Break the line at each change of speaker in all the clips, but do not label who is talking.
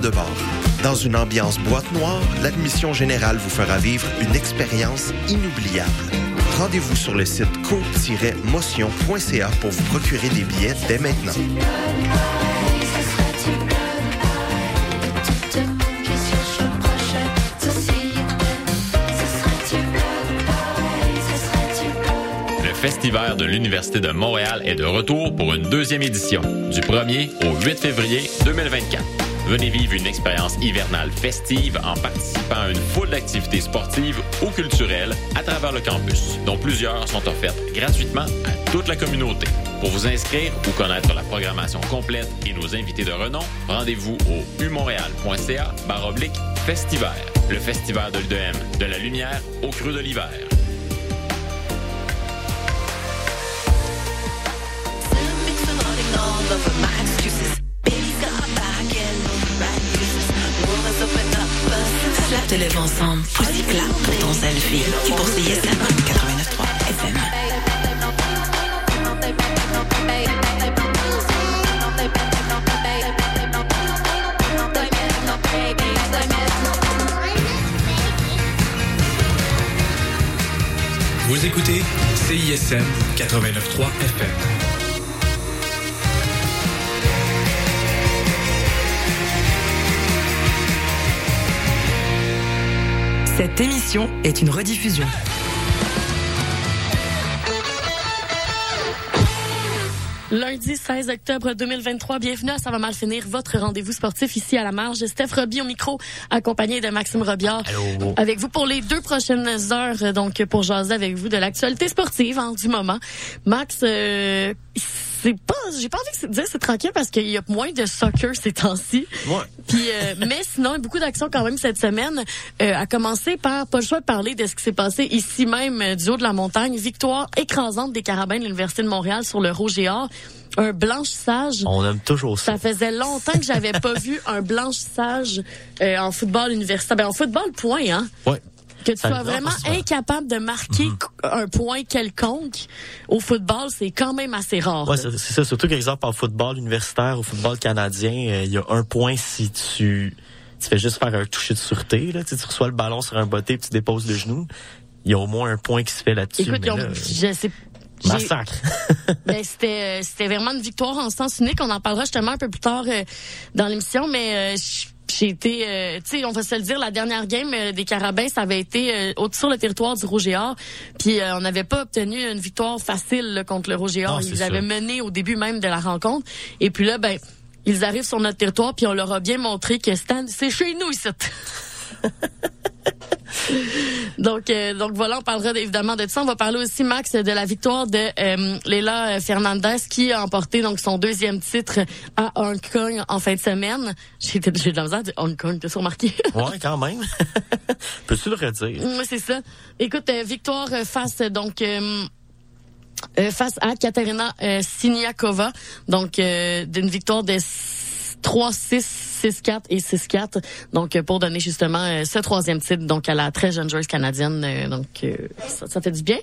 de bord. Dans une ambiance boîte noire, l'admission générale vous fera vivre une expérience inoubliable. Rendez-vous sur le site co-motion.ca pour vous procurer des billets dès maintenant.
Le Festival de l'Université de Montréal est de retour pour une deuxième édition, du 1er au 8 février 2024. Venez vivre une expérience hivernale festive en participant à une foule d'activités sportives ou culturelles à travers le campus, dont plusieurs sont offertes gratuitement à toute la communauté. Pour vous inscrire ou connaître la programmation complète et nos invités de renom, rendez-vous au umontréal.ca baroblique festival. Le festival de l'UDM, de la lumière au creux de l'hiver.
Te lève ensemble. Poussy clap pour ton selfie. Qui pour CISM 89.3 FM.
Vous écoutez CISM 89.3 FM.
Cette émission est une rediffusion.
Lundi 16 octobre 2023, bienvenue à Ça va mal finir, votre rendez-vous sportif ici à la marge. Steph Roby au micro, accompagné de Maxime Robillard.
Allô?
Avec vous pour les deux prochaines heures, donc pour jaser avec vous de l'actualité sportive hein, du moment. Max, euh, c'est pas, j'ai pas envie de dire c'est tranquille parce qu'il y a moins de soccer ces temps-ci.
Ouais.
Puis, euh, mais sinon, beaucoup d'actions quand même cette semaine. Euh, à commencer par, pas le choix de parler de ce qui s'est passé ici même euh, du haut de la montagne. Victoire écrasante des Carabins de l'Université de Montréal sur le Rouge et Or. Un blanchissage.
On aime toujours ça.
Ça faisait longtemps que j'avais pas vu un blanchissage euh, en football universitaire. Ben, en football, point, hein.
Ouais.
Que tu
Ça
sois vraiment incapable de marquer
Mhm.
un point quelconque au football, c'est quand même assez rare.
Ouais, c'est ça. Surtout qu'exemple en football universitaire, au football canadien, euh, il y a un point si tu, tu fais juste faire un toucher de sûreté. Là. Tu, sais, tu reçois le ballon sur un botté puis tu déposes le genou. Il y a au moins un point qui se fait là-dessus.
Écoute,
mais
ils ont-
là,
je sais
massacre.
Ben, c'était euh, c'était vraiment une victoire en sens unique. On en parlera justement un peu plus tard euh, dans l'émission, mais euh, j- j'ai été, euh, tu sais, on va se le dire, la dernière game euh, des Carabins, ça avait été euh, sur le territoire du Rouge et Or, puis euh, on n'avait pas obtenu une victoire facile là, contre le Rouge et Or.
Ah,
Ils avaient mené au début même de la rencontre, et puis là, ben, ils arrivent sur notre territoire, puis on leur a bien montré que Stan, c'est chez nous ici. Donc, euh, donc voilà, on parlera évidemment de ça. On va parler aussi, Max, de la victoire de euh, Leila Fernandez qui a emporté donc son deuxième titre à Hong Kong en fin de semaine. J'ai de la misère à dire Hong Kong, t'as remarqué?
ouais, quand même. Peux-tu le redire?
Oui, c'est ça. Écoute, euh, victoire euh, face donc euh, euh, face à Katerina euh, Siniakova, donc euh, d'une victoire de 3-6, 6-4 et 6-4. Donc euh, pour donner justement euh, ce troisième titre donc à la très jeune joueuse canadienne. euh, donc ça, ça fait du bien.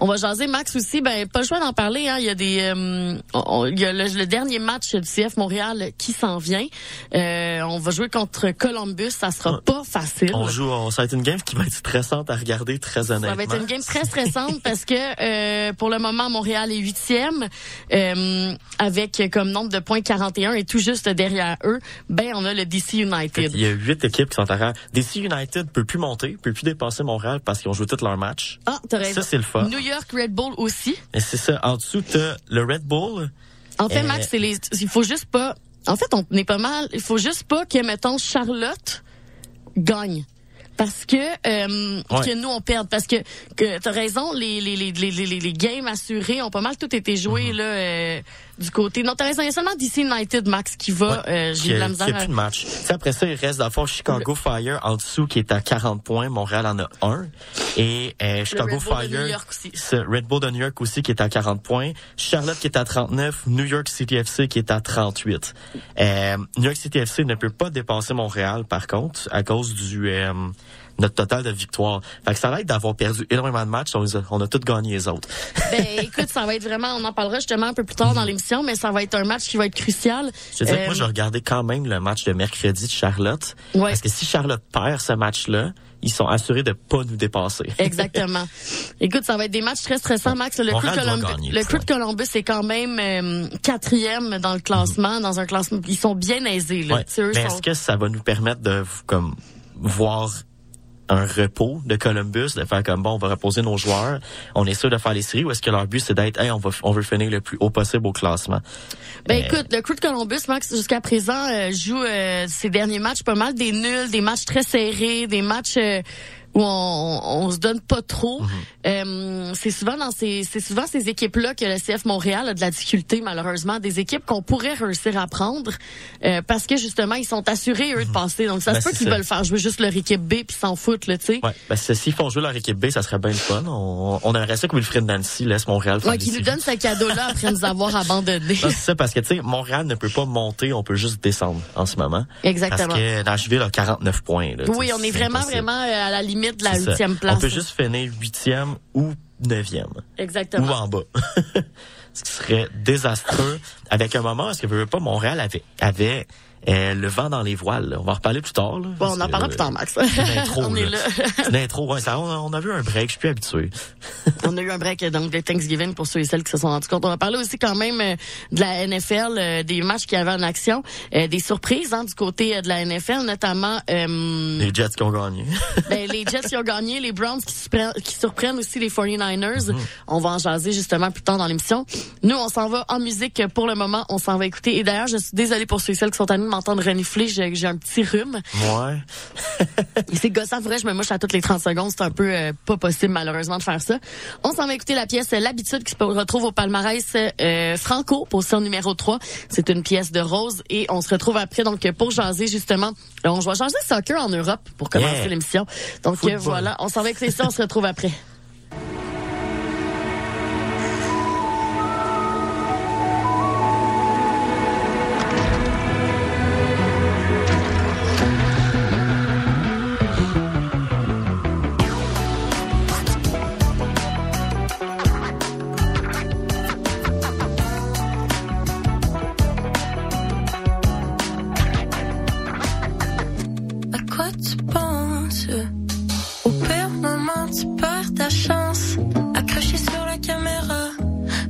On va jaser Max aussi. Ben pas le choix d'en parler. Hein. Il y a des, euh, on- il y a le, le dernier match du CF Montréal qui s'en vient. Euh, on va jouer contre Columbus. Ça sera pas facile.
On joue, on, ça va être une game qui va être stressante à regarder, très honnêtement.
Ça va être une game très stressante parce que euh, pour le moment, Montréal est huitième euh, avec comme nombre de points 41 et tout juste derrière eux, ben on a le DC United.
Il y a huit équipes qui sont arrière. DC United peut plus monter, peut plus dépasser Montréal parce qu'ils ont joué tous leurs matchs.
Ah, t'as raison.
Ça, c'est le fun.
New York Red Bull aussi.
Et c'est ça. En dessous, t'as le Red Bull.
En fait,
Euh,
Max, c'est les. Il faut juste pas. En fait, on est pas mal. Il faut juste pas que mettons Charlotte gagne. Parce que euh,
Ouais.
que nous on perde parce que que t'as raison les les, les les les les games assurés ont pas mal tout été joués
Mhm.
là euh, du côté non t'as raison il y a seulement DC United Max qui va euh,
qui
j'ai de la
a, qui
misère
a plus de match. Tu sais, après ça, il reste le fond Chicago Fire en dessous qui est à 40 points. Montréal en a un. Et euh, Chicago
Red Bull de
Fire,
New York aussi.
ce Red Bull de New York aussi qui est à 40 points. Charlotte qui est à 39. New York City FC qui est à 38. Euh, New York City FC ne peut pas dépasser Montréal par contre à cause du... notre total de victoires. Fait que ça va être d'avoir perdu énormément de matchs, on, on a tous gagné les autres.
Ben, écoute, ça va être vraiment, on en parlera justement un peu plus tard dans l'émission, mais ça va être un match qui va être crucial.
Je te dis que
Euh,
moi, je regardais quand même le match de mercredi de Charlotte.
Ouais.
Parce que si Charlotte perd ce match-là, ils sont assurés de pas nous dépasser.
Exactement. Écoute, ça va être des matchs très stressants, Max. Le, Crew, de Columbus,
gagner,
le
tu
Crew de Columbus est quand même euh, quatrième dans le classement, dans un classement. Ils sont bien aisés. Là.
Ouais.
Tu sais, eux
Mais
sont-
est-ce que ça va nous permettre de comme voir un repos de Columbus, de faire comme bon, on va reposer nos joueurs, on est sûr de faire les séries, ou est-ce que leur but c'est d'être, hey, on va, on veut finir le plus haut possible au classement?
Ben
Euh,
écoute, le Crew de Columbus, Max, jusqu'à présent, euh, joue euh, ses derniers matchs pas mal des nuls, des matchs très serrés, des matchs euh, où on, on se donne pas trop.
Mhm.
Euh, c'est souvent dans ces, c'est souvent ces équipes-là que le CF Montréal a de la difficulté, malheureusement, des équipes qu'on pourrait réussir à prendre euh, parce que justement ils sont assurés eux de passer. Donc ça
Ben,
se peut qu'ils veulent faire jouer juste leur équipe B puis s'en foutent, là, tu sais.
Ouais, ben s'ils font jouer leur équipe B, ça serait bien le fun. On, on aimerait ça que Wilfred Nancy laisse Montréal faire
Ouais, qui nous donne ce cadeau-là après nous avoir abandonnés.
Non, c'est ça, parce que, tu sais, Montréal ne peut pas monter, on peut juste descendre en ce moment.
Exactement.
Parce que Nashville a 49 points. Là,
Oui, on est vraiment,
impossible.
vraiment euh, à la limite de la huitième place.
On peut juste finir huitième ou neuvième.
Exactement.
Ou en bas. Ce qui serait désastreux. Avec un moment, est-ce que veut pas, Montréal avait, avait euh, le vent dans les voiles. là. On va en reparler plus tard. Là,
Bon, on en parlera plus tard, Max.
Une intro,
on est
là. une intro, ouais, ça, on, a, on a vu un break, je suis plus habitué.
On a eu un break donc de Thanksgiving pour ceux et celles qui se sont rendus compte. On va parler aussi quand même euh, de la NFL, euh, des matchs qui avaient en action, des surprises hein, du côté de la NFL, notamment
Les Jets qui ont gagné.
ben, les Jets qui ont gagné, les Browns qui, surprennent- qui surprennent aussi les 49ers.
Mhm.
On va en jaser justement plus tard dans l'émission. Nous, on s'en va en musique pour le moment. On s'en va écouter. Et d'ailleurs, je suis désolée pour ceux et celles qui sont à nous m'entendre renifler. J'ai j'ai un petit rhume.
Ouais.
C'est gossant, vrai, je me mouche à toutes les 30 secondes. C'est un peu euh, pas possible, malheureusement, de faire ça. On s'en va écouter la pièce L'habitude qui se retrouve au palmarès euh, Franco, position numéro 3. C'est une pièce de Rose. Et on se retrouve après, donc, pour jaser, justement. Euh, On va changer soccer en Europe pour commencer
Yeah.
l'émission. Donc,
Football.
voilà. On s'en va écouter ça. On se retrouve après.
Au pire moment tu perds ta chance. Accroché sur la caméra.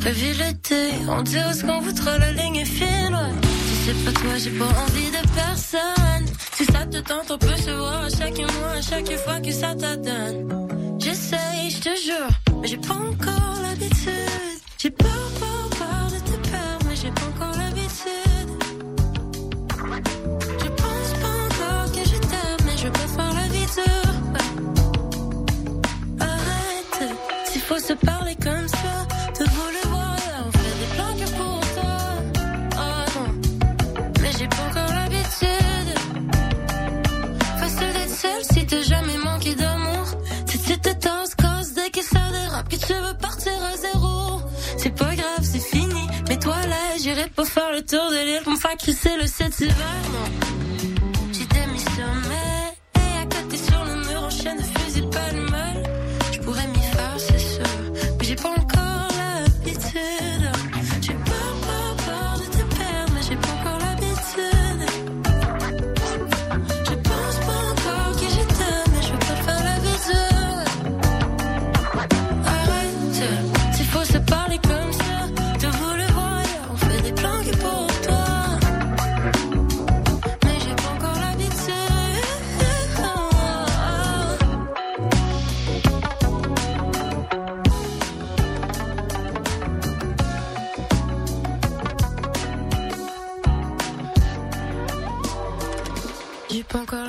Revue l'été On dirait ce qu'on voudra la ligne est fine ouais. Tu sais pas toi j'ai pas envie de personne. Si ça te tente on peut se voir à chaque mois À chaque fois que ça t'adonne. J'essaye je te jure Mais j'ai pas encore l'habitude. J'ai peur, peur, peur de te perdre Mais j'ai pas encore l'habitude j'irai pas faire le tour de l'île pour me faire crisser le 7 hiver. Pas encore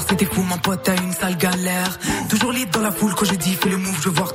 c'était fou, mon pote a une sale galère. Toujours libre dans la foule quand je dis fais le move, je vois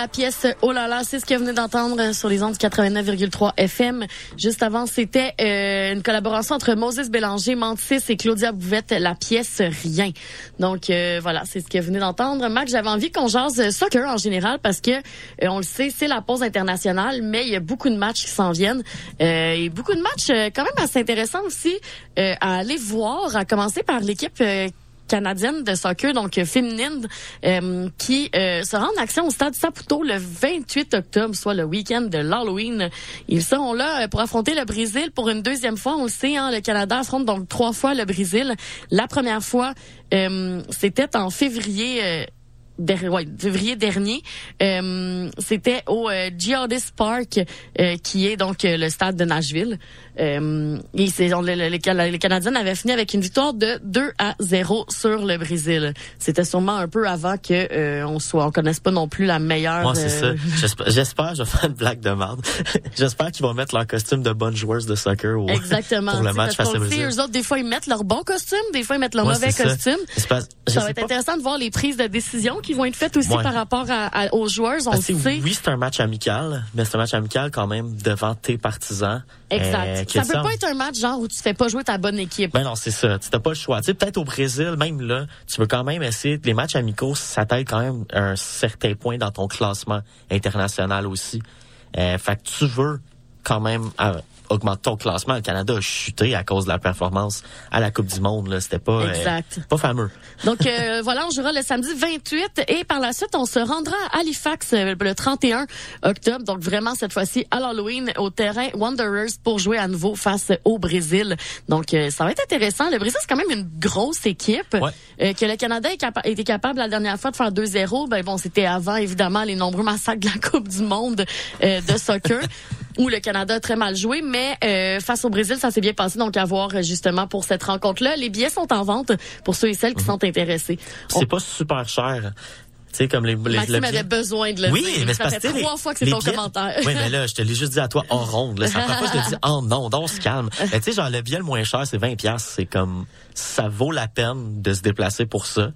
la
pièce Oh là là, c'est ce que vous venez d'entendre sur les ondes 89,3 FM. Juste avant, c'était euh, une collaboration entre Moses Bélanger, Mantis et Claudia Bouvette, la pièce Rien. Donc euh, voilà, c'est ce que vous venez d'entendre. Max, j'avais envie qu'on jase soccer en général parce que euh, on le sait, c'est la pause internationale, mais il y a beaucoup de matchs qui s'en viennent et beaucoup de matchs quand même assez intéressants aussi à aller voir, à commencer par l'équipe canadienne de soccer, donc euh, féminine, euh, qui euh, se rend en action au stade Saputo le 28 octobre, soit le week-end de l'Halloween. Ils seront là euh, pour affronter le Brésil pour une deuxième fois. On le sait, hein, le Canada affronte donc trois fois le Brésil. La première fois, euh, c'était en février. Der- ouais, février dernier, euh, c'était au euh, Geodis Park, euh, qui est donc euh, le stade de Nashville. Euh, et c'est, on- le- le- les, Cana- les Canadiens avaient fini avec une victoire de 2 à 0 sur le Brésil. C'était sûrement un peu avant que euh, on soit, on connaisse pas non plus la meilleure.
Moi, c'est ça.
euh,
J'espère, j'espère, je vais faire une blague de merde. j'espère qu'ils vont mettre leur costume de bonnes joueuses de soccer au,
Exactement.
pour le match
parce
face au Brésil.
eux autres, des fois, ils mettent leur bon costume, des fois, ils mettent leur
Ouais,
mauvais
ça.
costume. Ça va être intéressant de voir les prises de décision qui vont être faites aussi
Ouais.
par rapport à- à- aux joueurs. On sait.
oui, c'est un match amical, mais c'est un match amical quand même devant tes partisans.
Exact.
Euh,
ça peut pas être un match genre où tu fais pas jouer ta bonne équipe.
Ben non, c'est ça. Tu n'as pas le choix. Tu sais, peut-être au Brésil, même là, tu veux quand même essayer. Les matchs amicaux, ça t'aide quand même à un certain point dans ton classement international aussi. Euh, fait que tu veux quand même euh, augmenter ton classement. Le Canada a chuté à cause de la performance à la Coupe du Monde. Là, c'était pas euh,
Exact.
pas fameux.
Donc euh, voilà, on jouera le samedi 28 et par la suite, on se rendra à Halifax euh, le 31 octobre. Donc vraiment cette fois-ci à l'Halloween au terrain Wanderers pour jouer à nouveau face au Brésil. Donc euh, ça va être intéressant. Le Brésil c'est quand même une grosse équipe
Ouais.
Euh, que le Canada est capa- était capable la dernière fois de faire 2-0. Ben bon, c'était avant évidemment les nombreux massacres de la Coupe du Monde euh, de soccer. où le Canada a très mal joué, mais euh, face au Brésil, ça s'est bien passé. Donc, à voir euh, justement pour cette rencontre-là. Les billets sont en vente pour ceux et celles qui sont intéressés.
C'est pas super cher. Tu sais, comme les, les
Maxime
le-
avait besoin de le
oui,
dire.
mais c'est
ça
parce que
trois
les-
fois que c'est ton
billets-
commentaire.
Oui, mais là, je te l'ai juste dit à toi en ronde. Là. Première fois que je te dis oh non, non, on se calme. Mais tu sais, genre, le billet le moins cher, c'est 20 pièces. C'est comme, ça vaut la peine de se déplacer pour ça.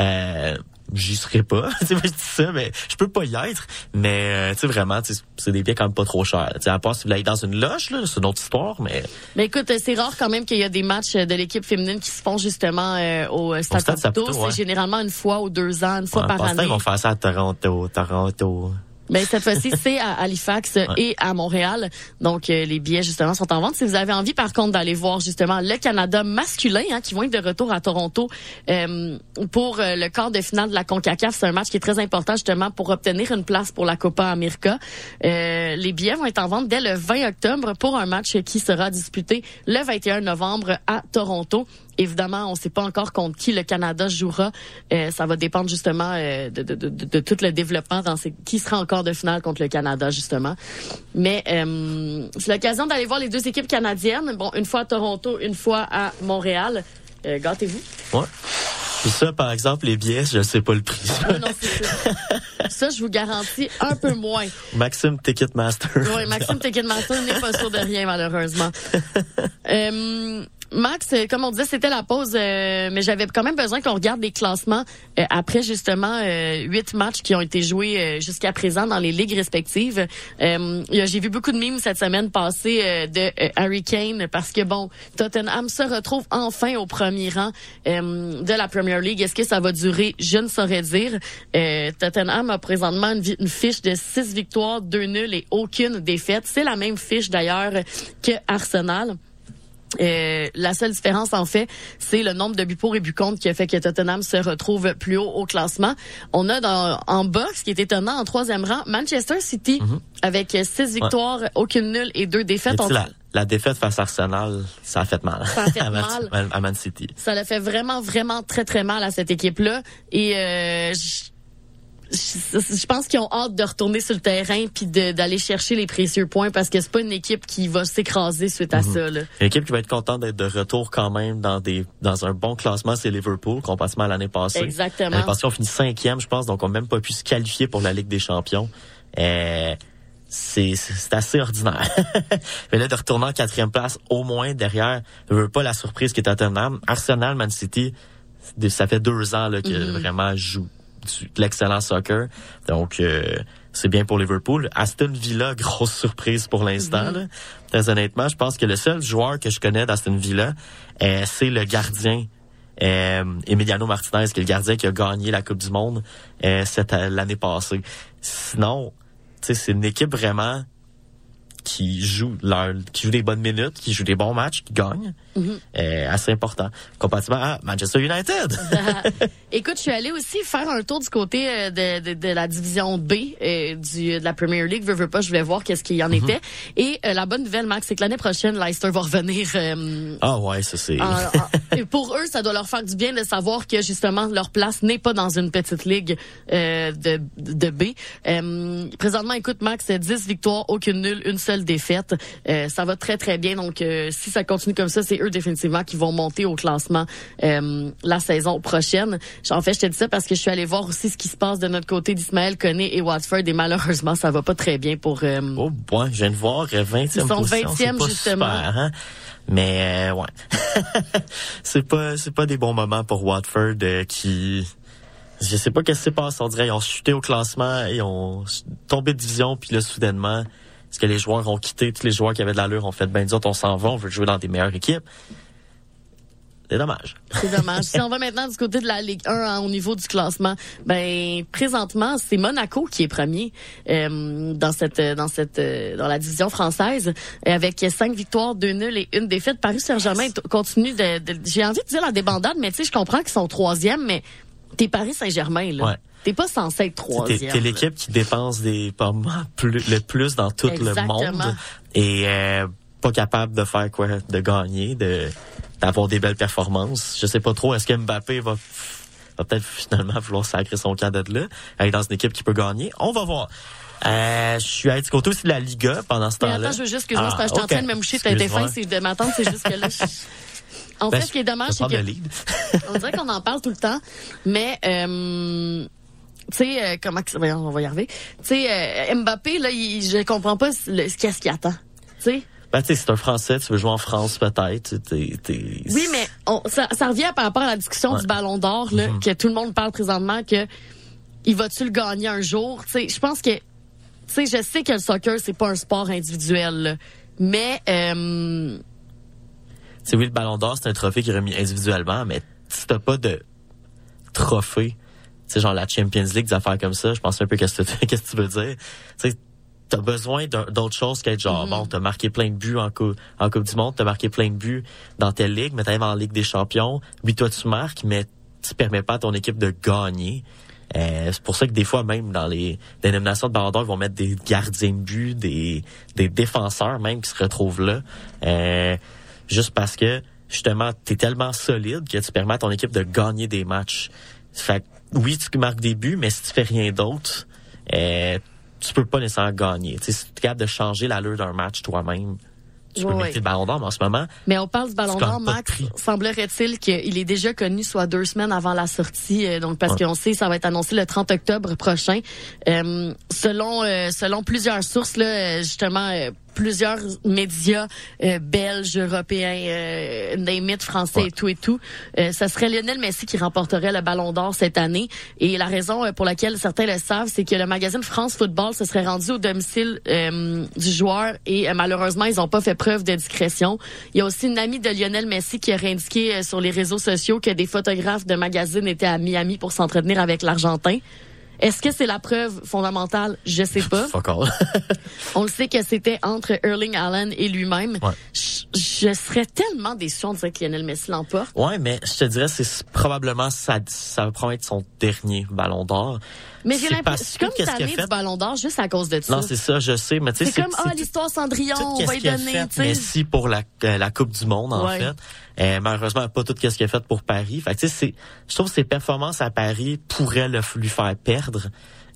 Euh, J'y serais pas. Tu sais, moi, je dis ça, mais je peux pas y être. Mais, euh, tu sais, vraiment, c'est des billets quand même pas trop chers. Tu sais, à part si vous aller dans une loge, là, c'est une autre histoire, mais
Mais écoute, euh, c'est rare quand même qu'il y a des matchs euh, de l'équipe féminine qui se font justement euh, au Stade Saputo.
Ouais.
C'est généralement une fois ou deux ans, une fois
ouais,
par année.
ils vont faire ça à Toronto, Toronto.
Ben, cette fois-ci, c'est à Halifax et à Montréal. Donc, euh, les billets, justement, sont en vente. Si vous avez envie, par contre, d'aller voir, justement, le Canada masculin, hein, qui vont être de retour à Toronto euh, pour euh, le quart de finale de la CONCACAF. C'est un match qui est très important, justement, pour obtenir une place pour la Copa América. Euh, les billets vont être en vente dès le 20 octobre pour un match qui sera disputé le 21 novembre à Toronto. Évidemment, on ne sait pas encore contre qui le Canada jouera. Euh, ça va dépendre justement euh, de, de, de, de- de tout le développement dans ces, qui sera encore de finale contre le Canada justement. Mais euh, c'est l'occasion d'aller voir les deux équipes canadiennes. Bon, une fois à Toronto, une fois à Montréal. Euh, Gâtez-vous.
Ouais. Puis ça, par exemple, les billets, je sais pas le prix.
Ah non, c'est ça. ça, je vous garantis un peu moins.
Maxime Ticketmaster.
Oui, Maxime Ticketmaster n'est pas sûr de rien, malheureusement. Euh, Max, euh, comme on disait, c'était la pause, euh, mais j'avais quand même besoin qu'on regarde les classements euh, après justement huit matchs qui ont été joués jusqu'à présent dans les ligues respectives. J'ai vu beaucoup de mimes cette semaine passer euh, de Harry Kane parce que bon, Tottenham se retrouve enfin au premier rang de la Premier League. Est-ce que ça va durer? Je ne saurais dire. Tottenham a présentement une, une fiche de six victoires, deux nuls et aucune défaite. C'est la même fiche d'ailleurs que Arsenal. Euh, la seule différence, en fait, c'est le nombre de buts pour et buts contre qui a fait que Tottenham se retrouve plus haut au classement. On a dans, en bas, ce qui est étonnant, en troisième rang, Manchester City, avec six victoires, aucune nulle et deux défaites.
la, la défaite face à Arsenal, ça a fait mal.
Ça a fait
à, Man,
mal.
à Man City.
Ça l'a fait vraiment, vraiment très, très mal à cette équipe-là. Et euh, je pense qu'ils ont hâte de retourner sur le terrain puis d'aller chercher les précieux points parce que c'est pas une équipe qui va s'écraser suite à ça. Là.
Une équipe qui va être contente d'être de retour quand même dans des dans un bon classement, c'est Liverpool, comparativement à l'année passée.
Exactement.
L'année passée, on finit cinquième, je pense, donc on n'a même pas pu se qualifier pour la Ligue des Champions. Euh, c'est assez ordinaire. Mais là, de retourner en quatrième place, au moins derrière, je veux pas la surprise qui est Tottenham. Arsenal, Man City, ça fait deux ans là, que
Mm-hmm.
vraiment joue du- de l'excellent soccer. Donc, euh, c'est bien pour Liverpool. Aston Villa, grosse surprise pour l'instant. là. Très honnêtement, je pense que le seul joueur que je connais d'Aston Villa, euh, c'est le gardien euh, Emiliano Martinez, qui est le gardien qui a gagné la Coupe du Monde euh, cette l'année passée. Sinon, c'est une équipe vraiment qui jouent leur, qui jouent des bonnes minutes, qui jouent des bons matchs, qui gagnent.
Mhm.
Euh, assez important. Comparativement à Manchester United.
Écoute, je suis allée aussi faire un tour du côté euh, de, de, de la division B euh, du, de la Premier League. Veux, veux pas, je voulais voir qu'est-ce qu'il y en
Mhm.
était. Et euh, la bonne nouvelle, Max, c'est que l'année prochaine, Leicester va revenir. euh,
ah ouais, ça c'est.
pour eux, ça doit leur faire du bien de savoir que justement leur place n'est pas dans une petite ligue euh, de, de B. Euh, présentement, écoute, Max, c'est 10 victoires, aucune nulle, une seule défaite. Euh, ça va très très bien. Donc, euh, si ça continue comme ça, c'est eux définitivement qui vont monter au classement euh, la saison prochaine. En fait, je te dis ça parce que je suis allée voir aussi ce qui se passe de notre côté d'Ismaël Koné et Watford. Et malheureusement, ça va pas très bien pour. euh,
Oh, ouais, je viens de voir euh, 20e
Ils sont
position.
20e,
c'est pas
justement.
super, hein? Mais euh, ouais, c'est pas c'est pas des bons moments pour Watford euh, qui je sais pas qu'est-ce qui s'est passé. On dirait ils ont chuté au classement et ont tombé de division puis là soudainement est-ce que les joueurs ont quitté? Tous les joueurs qui avaient de l'allure ont fait ben nous autres on s'en va on veut jouer dans des meilleures équipes. C'est dommage.
C'est dommage. si on va maintenant du côté de la Ligue 1 hein, au niveau du classement, ben présentement c'est Monaco qui est premier euh, dans cette dans cette euh, dans la division française euh, avec cinq victoires, deux nuls et une défaite. Paris Saint-Germain continue de, de- j'ai envie de dire la débandade, mais tu sais je comprends qu'ils sont troisième, mais t'es Paris Saint-Germain là.
Ouais.
T'es pas censé être troisième.
t'es l'équipe qui dépense des plus, le plus dans tout
Exactement.
le monde et euh, pas capable de faire quoi, de gagner, de d'avoir des belles performances. Je sais pas trop. Est-ce que Mbappé va va peut-être finalement vouloir sacrer son camp de là, être dans une équipe qui peut gagner? On va voir. Euh, je suis allé du côté aussi de la Liga pendant ce
Mais
temps-là.
attends, je veux juste, excuse-moi,
Ah,
que j'étais en
ok.
train de me moucher, t'as été fin, c'est de m'attendre, c'est juste que là. je- En
Ben,
fait, ce qui est dommage,
je
c'est que on dirait qu'on en parle tout le temps, mais euh, tu sais euh, comment on va y arriver. Tu sais euh, Mbappé là, il, je comprends pas le- qu'est-ce qu'il attend. Tu sais
Ben, tu sais, c'est un Français, tu veux jouer en France peut-être. T'es- t'es-
Oui, mais on, ça, ça revient par rapport à la discussion
Ouais.
du Ballon d'Or là,
Mhm.
que tout le monde parle présentement que il va-tu le gagner un jour? Tu sais, je pense que tu sais, je sais que le soccer c'est pas un sport individuel, là, mais euh,
Tu sais, oui, le Ballon d'Or, c'est un trophée qui est remis individuellement, mais si t'as pas de trophée, tu sais, genre la Champions League, des affaires comme ça, je pense un peu qu'est-ce que, qu'est-ce que tu veux dire? Tu sais, t'as besoin d'un- d'autre chose qu'être genre, bon, t'as marqué plein de buts en, cou- en Coupe du Monde, t'as marqué plein de buts dans telle ligue, mais t'arrives en Ligue des Champions, oui, toi, tu marques, mais tu permets pas à ton équipe de gagner. Euh, c'est pour ça que des fois, même dans les dénominations de Ballon d'Or, ils vont mettre des gardiens de but, des, des défenseurs même qui se retrouvent là. Euh, juste parce que, justement, t'es tellement solide que tu permets à ton équipe de gagner des matchs. Fait que, oui, tu marques des buts, mais si tu fais rien d'autre, euh, tu peux pas nécessairement gagner. Tu sais, si tu es capable de changer l'allure d'un match toi-même, tu peux
Ouais,
mériter le ballon d'or, mais en ce moment,
Mais on parle du Ballon d'Or, Max. Semblerait-il qu'il est déjà connu soit deux semaines avant la sortie, euh, donc parce
Ouais.
qu'on sait ça va être annoncé le 30 octobre prochain. Euh, selon euh, selon plusieurs sources là, euh, justement euh, plusieurs médias euh, belges, européens, euh, it, français
Ouais.
et tout et tout, euh, ça serait Lionel Messi qui remporterait le Ballon d'Or cette année. Et la raison euh, pour laquelle certains le savent, c'est que le magazine France Football se serait rendu au domicile euh, du joueur et euh, malheureusement ils n'ont pas fait preuve de discrétion. Il y a aussi une amie de Lionel Messi qui aurait indiqué euh, sur les réseaux sociaux que des photographes de magazines étaient à Miami pour s'entretenir avec l'Argentin. Est-ce que c'est la preuve fondamentale? Je sais pas. On le sait que c'était entre Erling Allen et lui-même.
Ouais.
Je, je serais tellement déçu, on dirait que Lionel Messi l'emporte.
ouais, mais je te dirais, c'est probablement, ça, ça va probablement être son dernier ballon d'or.
Mais j'ai
C'est
l'impression, comme
qu'est-ce fait?
du Ballon d'Or juste à cause de ça.
Non, c'est ça, je sais, mais tu sais,
C'est comme, ah, l'histoire Cendrillon,
tout
on va y donner, tu.
Messi pour la, euh, la Coupe du Monde, en
Ouais.
fait. Euh, malheureusement, pas tout ce qu'il a fait pour Paris. Fait tu sais, je trouve que ses performances à Paris pourraient le, lui faire perdre,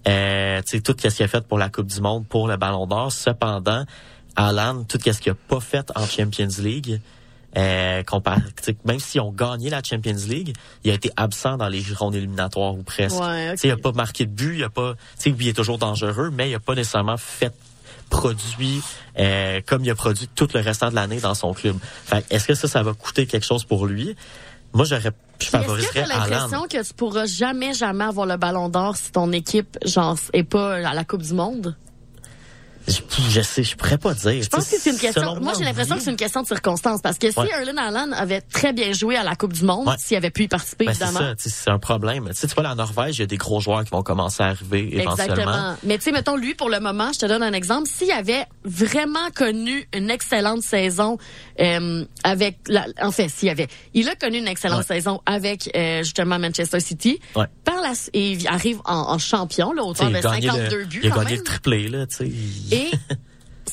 euh, tu sais, tout ce qu'il a fait pour la Coupe du Monde, pour le Ballon d'Or. Cependant, Alan, tout ce qu'il a pas fait en Champions League, euh, même s'ils ont gagné la Champions League, il a été absent dans les rondes éliminatoires ou presque.
Ouais, ok.
Tu sais, il a pas marqué de but, il a pas, tu sais, oui, il est toujours dangereux, mais il a pas nécessairement fait produit euh, comme il a produit tout le restant de l'année dans son club. Fait que est-ce que ça, ça va coûter quelque chose pour lui? Moi, j'aurais, je
Puis Est-ce que
favoriserais
t'as l'impression que tu pourras jamais, jamais avoir le Ballon d'Or si ton équipe, genre, est pas à la Coupe du Monde?
Je, je sais, je pourrais pas dire.
Je pense que c'est une question. Moi, j'ai l'impression que c'est une question de circonstance. Parce que si. Erling Haaland avait très bien joué à la Coupe du Monde,
Ouais.
s'il avait pu y participer,
Ben, c'est
évidemment.
sais, c'est un problème. Tu sais, tu vois, la Norvège, il y a des gros joueurs qui vont commencer à arriver éventuellement.
Exactement. Mais tu sais, mettons, lui, pour le moment, je te donne un exemple. S'il avait vraiment connu une excellente saison euh, avec... La, en fait, s'il avait... Il a connu une excellente
Ouais.
saison avec, euh, justement, Manchester City.
Ouais.
Par la, et il arrive en, en champion, là, autour de
il a gagné
52
le,
buts,
il a gagné
même.
le triplé, là, tu sais.
Et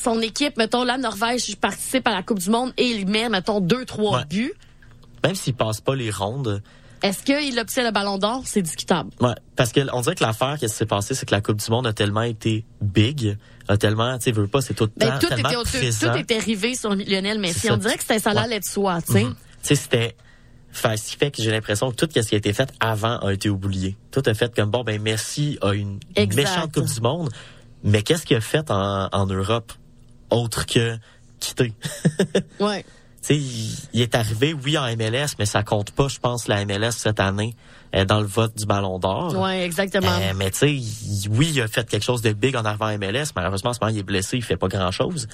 son équipe, mettons, la Norvège participe à la Coupe du Monde et il met, mettons, deux, trois
Ouais.
buts.
Même s'il passe pas les rondes,
Est-ce qu'il obtient le ballon d'or? C'est discutable.
Ouais, parce que on dirait que l'affaire qui s'est passée, c'est que la Coupe du Monde a tellement été big, a tellement, tu sais, veux pas, c'est tout
Ben,
temps
tout,
tellement
était,
présent.
tout était rivé sur Lionel Messi. On dirait que c'était ça
Ouais.
allait de soi, tu sais.
Mhm. Tu sais, c'était, fait, ce qui fait que j'ai l'impression que tout ce qui a été fait avant a été oublié. Tout a fait comme bon, ben Messi a une méchante Coupe du Monde, mais qu'est-ce qu'il a fait en, en Europe autre que quitter?
Ouais.
Tu sais, il, il est arrivé, oui, en MLS, mais ça compte pas, je pense, la MLS cette année euh, dans le vote du Ballon d'Or.
Ouais, exactement.
Euh, mais tu sais, oui, il a fait quelque chose de big en arrivant à MLS. Malheureusement, en ce moment, il est blessé, il fait pas grand-chose.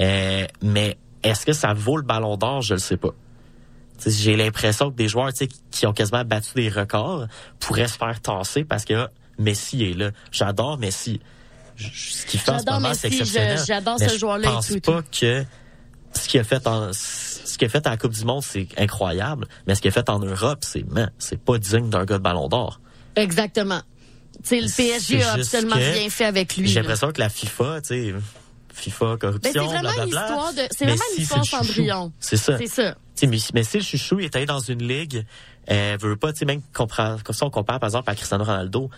Euh, mais est-ce que ça vaut le ballon d'or? Je le sais pas. J'ai l'impression que des joueurs tu sais, qui ont quasiment battu des records pourraient se faire tasser parce que ah, Messi est là. J'adore Messi. Ce qu'il fait en ce
J'adore
moment, c'est exceptionnel.
j'adore ce joueur-là
Je pense
tout,
pas que ce qu'il a fait en ce qu'il a fait à la Coupe du Monde, c'est incroyable. Mais ce qu'il a fait en Europe, c'est c'est pas digne d'un gars de ballon d'or.
Exactement. Tu sais, le PSG a absolument rien fait avec lui.
J'ai l'impression que la FIFA, tu sais, FIFA,
Ben,
corruption,
c'est vraiment une histoire de, c'est vraiment une histoire
c'est le chouchou.
Cendrillon.
C'est ça.
C'est ça.
Mais, mais si le chouchou il est allé dans une ligue, euh, veut pas, tu sais, même ça on compare par exemple à Cristiano Ronaldo.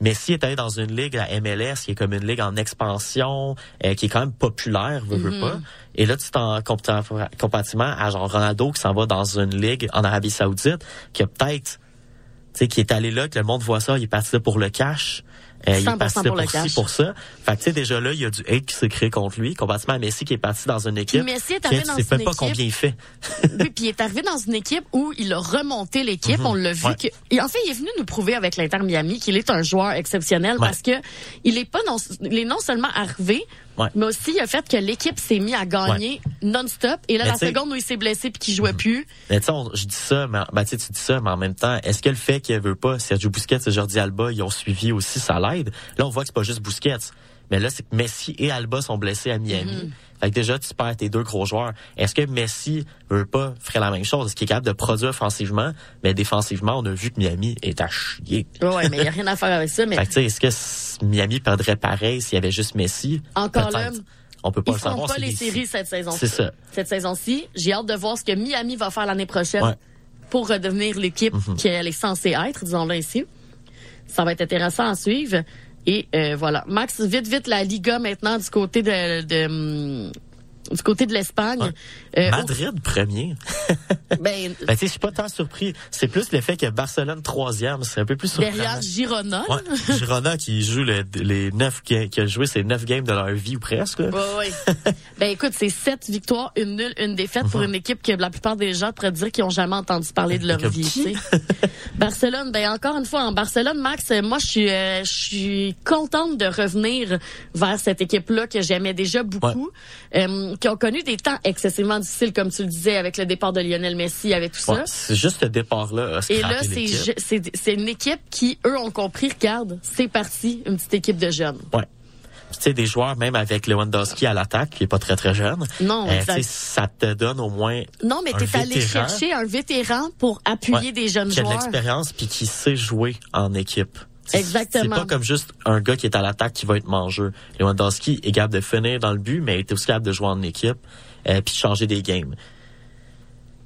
Messi est allé dans une ligue, la MLS, qui est comme une ligue en expansion, euh, qui est quand même populaire, veut, veut
Mhm.
pas. Et là, tu t'en comparativement à genre Ronaldo qui s'en va dans une ligue en Arabie Saoudite, qui a peut-être, tu sais, qui est allé là, que le monde voit ça, il est parti là pour le cash. Euh, il est
100%
parti là
pour
pour,
cash.
pour ça. Fait que, tu sais, déjà là, il y a du hate qui s'est créé contre lui, comparativement à Messi qui est parti dans une équipe.
Messi est
qui,
arrivé
tu
dans
sais
une
même pas
équipe-
combien il fait.
Oui, puis il est arrivé dans une équipe où il a remonté l'équipe.
Mhm.
On l'a vu
Ouais.
que. Et en fait, il est venu nous prouver avec l'Inter Miami qu'il est un joueur exceptionnel
Ouais.
parce que il est pas non, il est non seulement arrivé,
Ouais.
mais aussi il a fait que l'équipe s'est mis à gagner non-stop. Et là,
Mais
la seconde où il s'est blessé puis qu'il jouait plus,
Mais tu je dis ça, mais ben, tu dis ça, mais en même temps, est-ce que le fait qu'il veut pas Sergio Busquets et Jordi Alba, ils ont suivi aussi, ça l'aide? Là, on voit que c'est pas juste Busquets. Mais là, c'est que Messi et Alba sont blessés à Miami.
Mm-hmm.
Fait que déjà, tu perds tes deux gros joueurs. Est-ce que Messi veut pas ferait la même chose? Est-ce qu'il est capable de produire offensivement? Mais défensivement, on a vu que Miami est à chier.
ouais, mais il y a rien à faire avec ça. Mais
Fait que est-ce que Miami perdrait pareil s'il y avait juste Messi?
encore là.
On peut pas
ils
le savoir.
pas les séries cette saison.
C'est ça.
Cette saison-ci, j'ai hâte de voir ce que Miami va faire l'année prochaine
Ouais.
pour redevenir l'équipe
Mhm.
qu'elle est censée être, disons-le ici. Ça va être intéressant à suivre. Et euh, voilà. Max, vite, vite, la Liga maintenant du côté de, hum, du côté de l'Espagne. Euh,
Madrid premier.
ben,
Ben, tu sais, je suis pas tant surpris. C'est plus le fait que Barcelone troisième, c'est un peu plus surprenant.
derrière Girona.
Ouais, Girona qui joue le- les neuf qui a joué ses neuf games de leur vie ou presque. là.
Ouais, ouais. ben écoute, c'est sept victoires, une nulle, une défaite pour une équipe que la plupart des gens pourraient dire qu'ils ont jamais entendu parler de leur
Comme
vie. Barcelone, ben encore une fois en Barcelone, Max, moi je suis, euh, je suis contente de revenir vers cette équipe-là que j'aimais déjà beaucoup, euh, qui ont connu des temps excessivement difficiles, comme tu le disais, avec le départ de Lionel Messi, avec tout
Ouais,
ça.
c'est juste ce départ-là.
Et là, c'est une équipe qui, eux, ont compris, regarde, c'est parti, une petite équipe de jeunes.
Ouais. Tu sais, des joueurs, même avec Lewandowski à l'attaque, qui est pas très très jeune.
Non,
euh, ça te donne au moins
Non, mais t'es allé chercher un vétéran pour appuyer
Ouais,
des jeunes
qui a de
joueurs.
l'expérience puis qui sait jouer en équipe.
Exactement.
C'est pas comme juste un gars qui est à l'attaque qui va être mangeux. Lewandowski est capable de finir dans le but, mais il est aussi capable de jouer en équipe euh, puis de changer des games.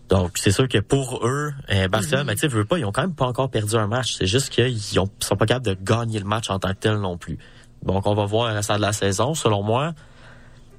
Donc, c'est sûr que pour eux, euh, Barcelone,
Mhm.
ben, tu sais, veux pas, ils ont quand même pas encore perdu un match. C'est juste qu'ils ont- sont pas capables de gagner le match en tant que tel non plus. Donc, on va voir le restant de la saison. Selon moi,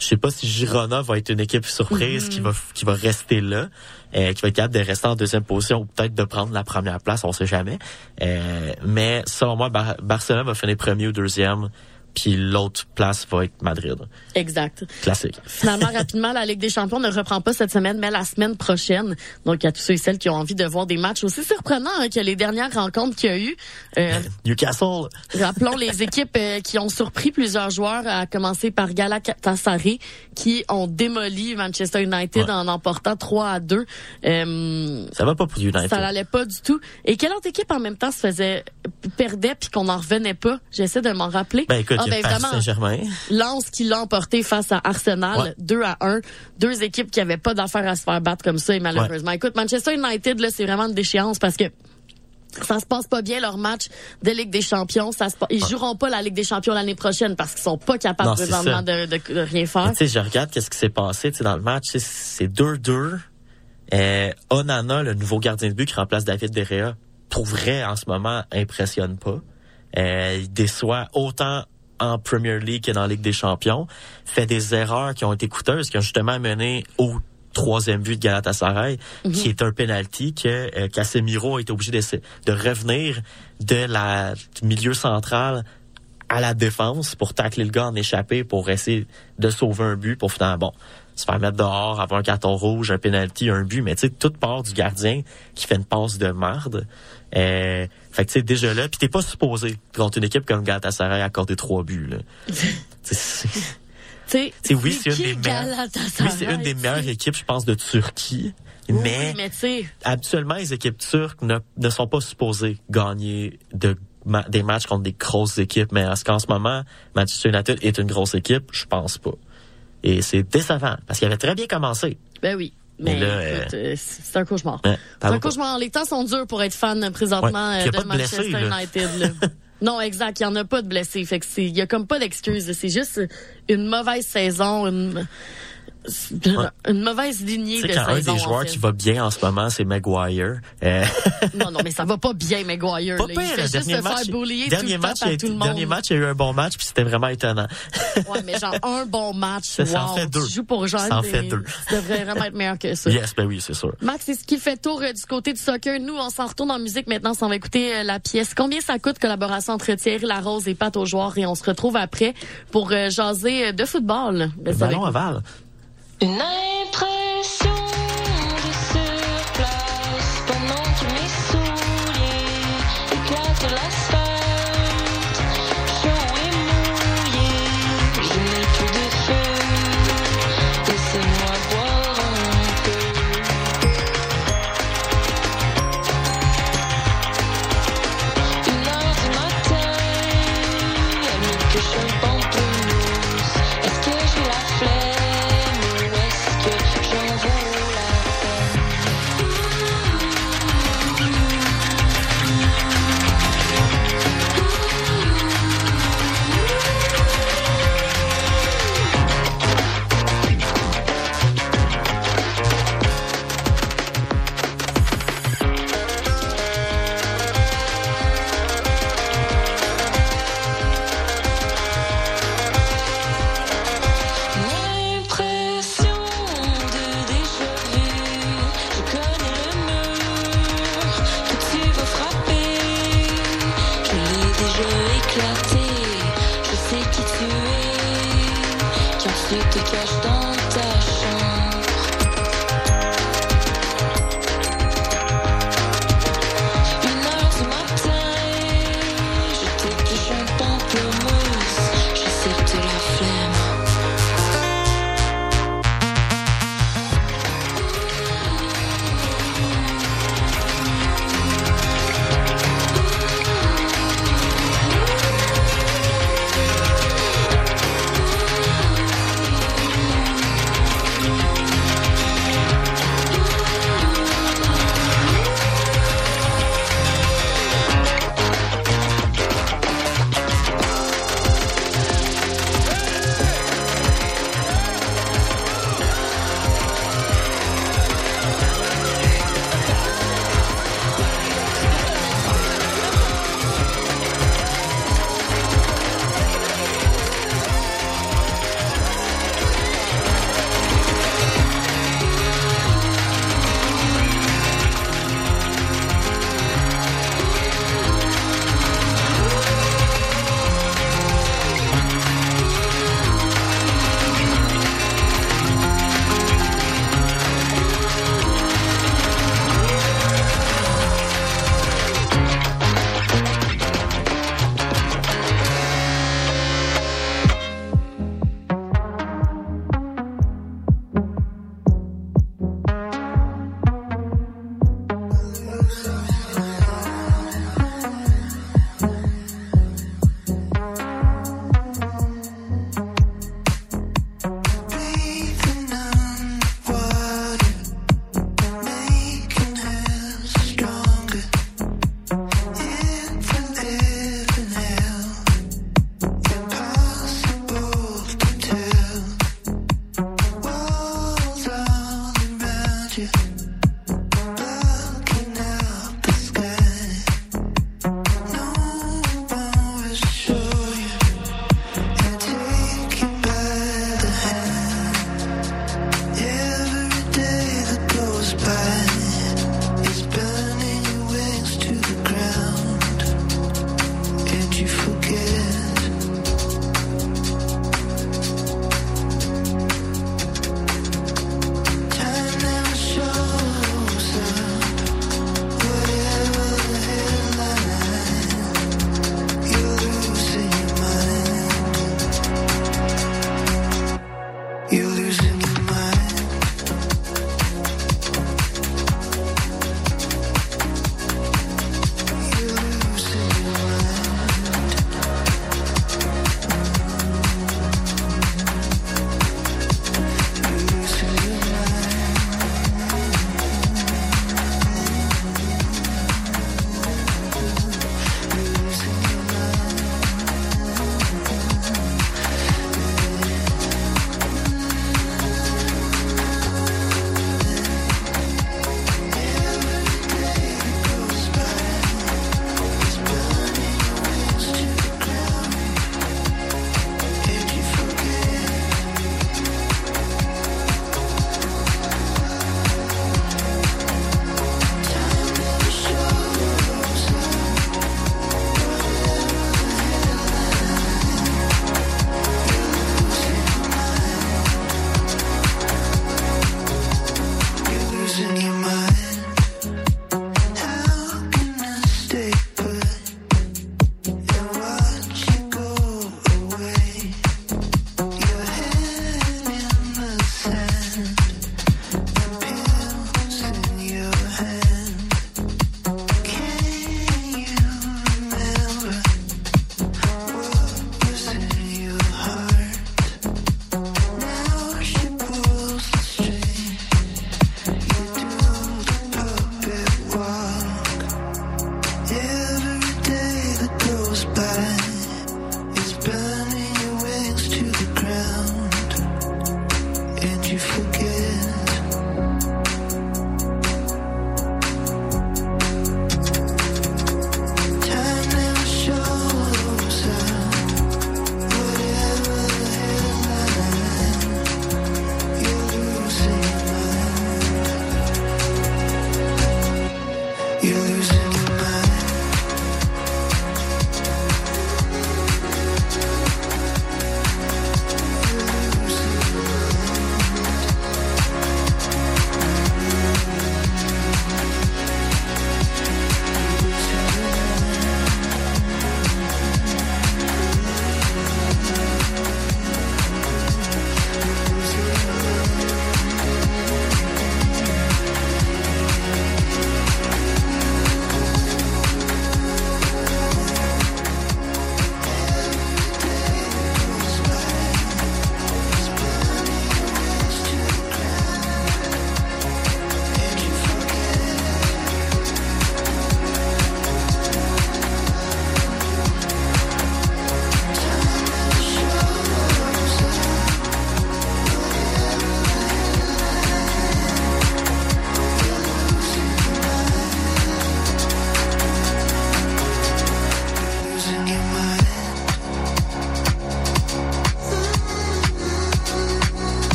je sais pas si Girona va être une équipe surprise
Mhm.
qui va qui va rester là, euh, qui va être capable de rester en deuxième position ou peut-être de prendre la première place, on sait jamais. Euh, mais selon moi, Bar- Barcelone va finir premier ou deuxième puis l'autre place va être Madrid.
Exact.
Classique.
Finalement, rapidement, la Ligue des Champions ne reprend pas cette semaine, mais la semaine prochaine. Donc, à tous ceux et celles qui ont envie de voir des matchs aussi surprenants hein, que les dernières rencontres qu'il y a eu. Euh,
Newcastle.
Rappelons les équipes euh, qui ont surpris plusieurs joueurs, à commencer par Galatasaray, qui ont démoli Manchester United
Ouais.
en emportant 3 à 2. Euh,
Ça va pas pour United.
ça n'allait pas du tout. Et quelle autre équipe en même temps se faisait perdait puis qu'on n'en revenait pas? J'essaie de m'en rappeler.
Ben écoute,
Ah, ben,
Saint-Germain.
Lens qui l'a emporté face à Arsenal,
Ouais.
2 à 1. Deux équipes qui avaient pas d'affaires à se faire battre comme ça, et malheureusement. Écoute, Manchester United, là, c'est vraiment une déchéance parce que ça se passe pas bien leur match de Ligue des Champions. Ça se Ils joueront pas la Ligue des Champions l'année prochaine parce qu'ils sont pas capables
Non,
présentement de, de- de rien faire.
Tu sais, je regarde qu'est-ce qui s'est passé tu sais, dans le match. C'est 2-2. Euh, Onana, le nouveau gardien de but qui remplace David Derrea, pour vrai, en ce moment, impressionne pas. Euh, il déçoit autant en Premier League que dans la Ligue des Champions. Fait des erreurs qui ont été coûteuses, qui ont justement mené au troisième but de Galatasaray, qui est un penalty que euh, Casemiro a été obligé de, de revenir de la du milieu central à la défense pour tacler le gars en échappé pour essayer de sauver un but pour finalement bon se faire mettre dehors, avoir un carton rouge, un penalty, un but, mais tu sais, toute part du gardien qui fait une passe de marde. Euh, fait que tu sais, déjà là, puis t'es pas supposé, contre une équipe comme Galatasaray, accorder trois buts. Là. Tu sais, c'est-
Tu sais,
tu sais, oui,
c'est
une Oui, c'est une des meilleures équipes, je pense, de Turquie.
Oui,
mais
mais
habituellement, les équipes turques ne, ne sont pas supposées gagner de, ma- des matchs contre des grosses équipes. Mais est-ce qu'en ce moment, Manchester United est une grosse équipe? Je pense pas. Et c'est décevant, parce qu'il avait très bien commencé.
ben oui. Mais, écoute, euh, c'est un cauchemar.
Ouais,
C'est un cauchemar. Les temps sont durs pour être fan euh, présentement
Ouais,
euh, de
pas de blessés,
Manchester
là.
United. là. non, exact. Il y en a pas de blessés. Fait que c'est, il y a comme pas d'excuses. C'est juste une mauvaise saison, une, une mauvaise lignée de
sais, quand un
saison.
des
en
joueurs
fait.
qui va bien en ce moment, c'est Maguire. Euh,
Non, non, mais ça va pas bien, Maguire.
pas
là.
pire,
il fait
le
juste
dernier
se
match,
faire tout le temps
match,
par
il a
tout
été-
le monde.
dernier match, il y a eu un bon match, puis c'était vraiment étonnant.
Ouais, mais genre un bon match.
Ça, ça en fait deux.
Tu joues pour.
Ça en fait deux.
Tu devrais vraiment être meilleur que ça.
yes, ben oui, c'est sûr.
Max, c'est ce qui fait tour euh, du côté du soccer. Nous, on s'en retourne en musique maintenant. On va écouter euh, la pièce. Combien ça coûte collaboration entre Thierry Larose et Pat aux joueurs Et on se retrouve après pour jaser de football.
Le ballon aval.
Une impression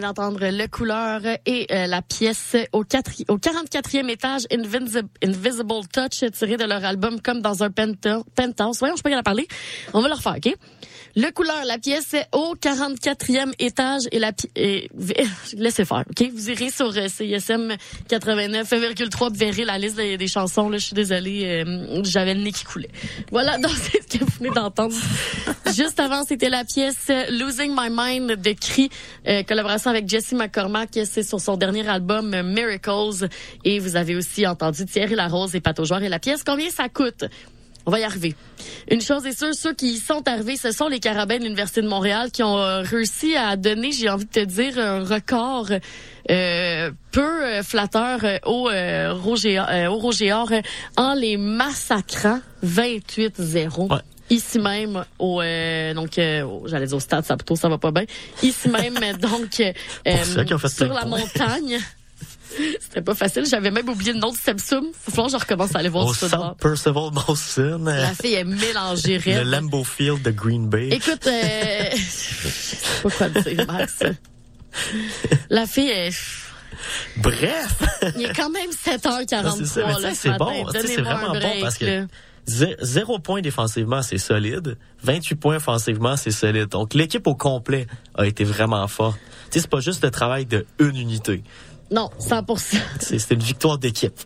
d'entendre le couleur et euh, la pièce au, quatri- au 44e étage Invisible, Invisible Touch tiré de leur album comme dans un penthouse. Voyons, je peux pas y en parler. On va le refaire, OK? Le couleur, la pièce au 44e étage et la et, laissez faire, OK? Vous irez sur CISM 89,3 vous verrez la liste des, chansons. Là, je suis désolée, euh, j'avais le nez qui coulait. Voilà, donc c'est ce que vous venez d'entendre. Juste avant, c'était la pièce euh, Losing My Mind de Cri, euh, collaboration avec Jesse McCormack. C'est sur son dernier album euh, Miracles. Et vous avez aussi entendu Thierry Larose et Pato. Et la pièce, combien ça coûte? On va y arriver. Une chose est sûre, ceux qui y sont arrivés, ce sont les Carabins de l'Université de Montréal qui ont euh, réussi à donner, j'ai envie de te dire, un record euh, peu euh, flatteur euh, au, euh, Roger, euh, au euh, en les massacrant 28-0.
Ouais.
Ici même au euh, donc euh, j'allais dire au stade Saputo ça va pas bien ici même donc euh,
ça
sur la montagne c'était pas facile j'avais même oublié le nom du Sepsum faut falloir que je recommence à aller voir football.
centre Percival Molson,
La fille est mélangée
le. Lambeau Field de Green Bay.
Écoute, euh, je sais pas quoi dire, Max. La fille est,
Bref,
il est quand même
Ah, c'est ça.
7h43
Mais tu
là,
c'est bon, c'est vraiment bon parce que
là.
zé- zéro point défensivement, c'est solide. 28 points offensivement, c'est solide. Donc l'équipe au complet a été vraiment forte. Tu sais, c'est pas juste le travail de une unité.
Non, 100%.
C'est c'est une victoire d'équipe.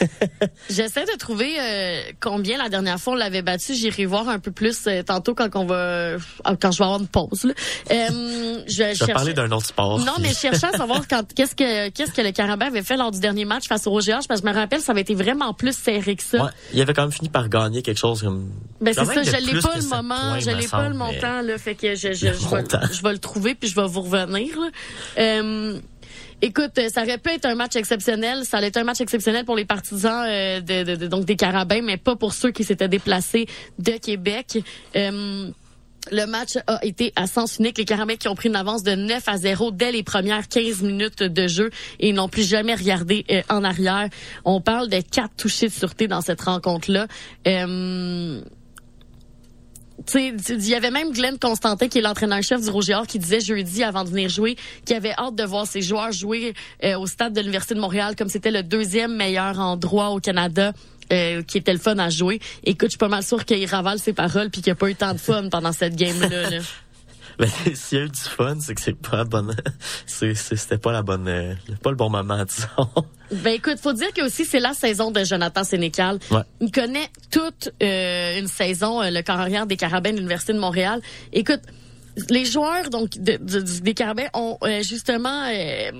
J'essaie de trouver euh, combien la dernière fois on l'avait battu. J'irai voir un peu plus euh, tantôt quand on va euh, quand je vais avoir une pause. Là. Euh, je vais
Je vais
chercher-
parler d'un autre sport.
Non, mais je cherchais à savoir quand qu'est-ce que qu'est-ce que le Carabin avait fait lors du dernier match face au Roger parce que je me rappelle ça avait été vraiment plus serré que ça.
Ouais, il avait quand même fini par gagner quelque chose comme.
Ben c'est ça, je l'ai pas le moment,
points,
je l'ai pas le
mais-
montant là, fait que je je, je, vais, je vais le trouver puis je vais vous revenir. là. Écoute, euh, ça aurait pu être un match exceptionnel. Ça allait être un match exceptionnel pour les partisans euh, de, de- de- donc des Carabins, mais pas pour ceux qui s'étaient déplacés de Québec. Euh, le match a été à sens unique. Les Carabins qui ont pris une avance de 9 à 0 dès les premières 15 minutes de jeu et n'ont plus jamais regardé euh, en arrière. On parle de quatre touchés de sûreté dans cette rencontre-là. Il y avait même Glenn Constantin, qui est l'entraîneur-chef du Roger Or, qui disait jeudi, avant de venir jouer, qu'il avait hâte de voir ses joueurs jouer euh, au stade de l'Université de Montréal, comme c'était le deuxième meilleur endroit au Canada. euh, qui était le fun à jouer. Écoute, je suis pas mal sûre qu'il ravale ses paroles puis qu'il a pas eu tant de fun pendant cette game-là. là.
Ben, s'il y a eu du fun, c'est que c'est pas la bonne, c'était pas la bonne, euh, pas le bon moment, disons.
Ben écoute, faut dire que aussi c'est la saison de Jonathan Sénécal.
Ouais.
Il connaît toute euh, une saison, euh, le corps arrière des Carabins de l'Université de Montréal. Écoute, les joueurs donc de- des Carabins ont euh, justement euh,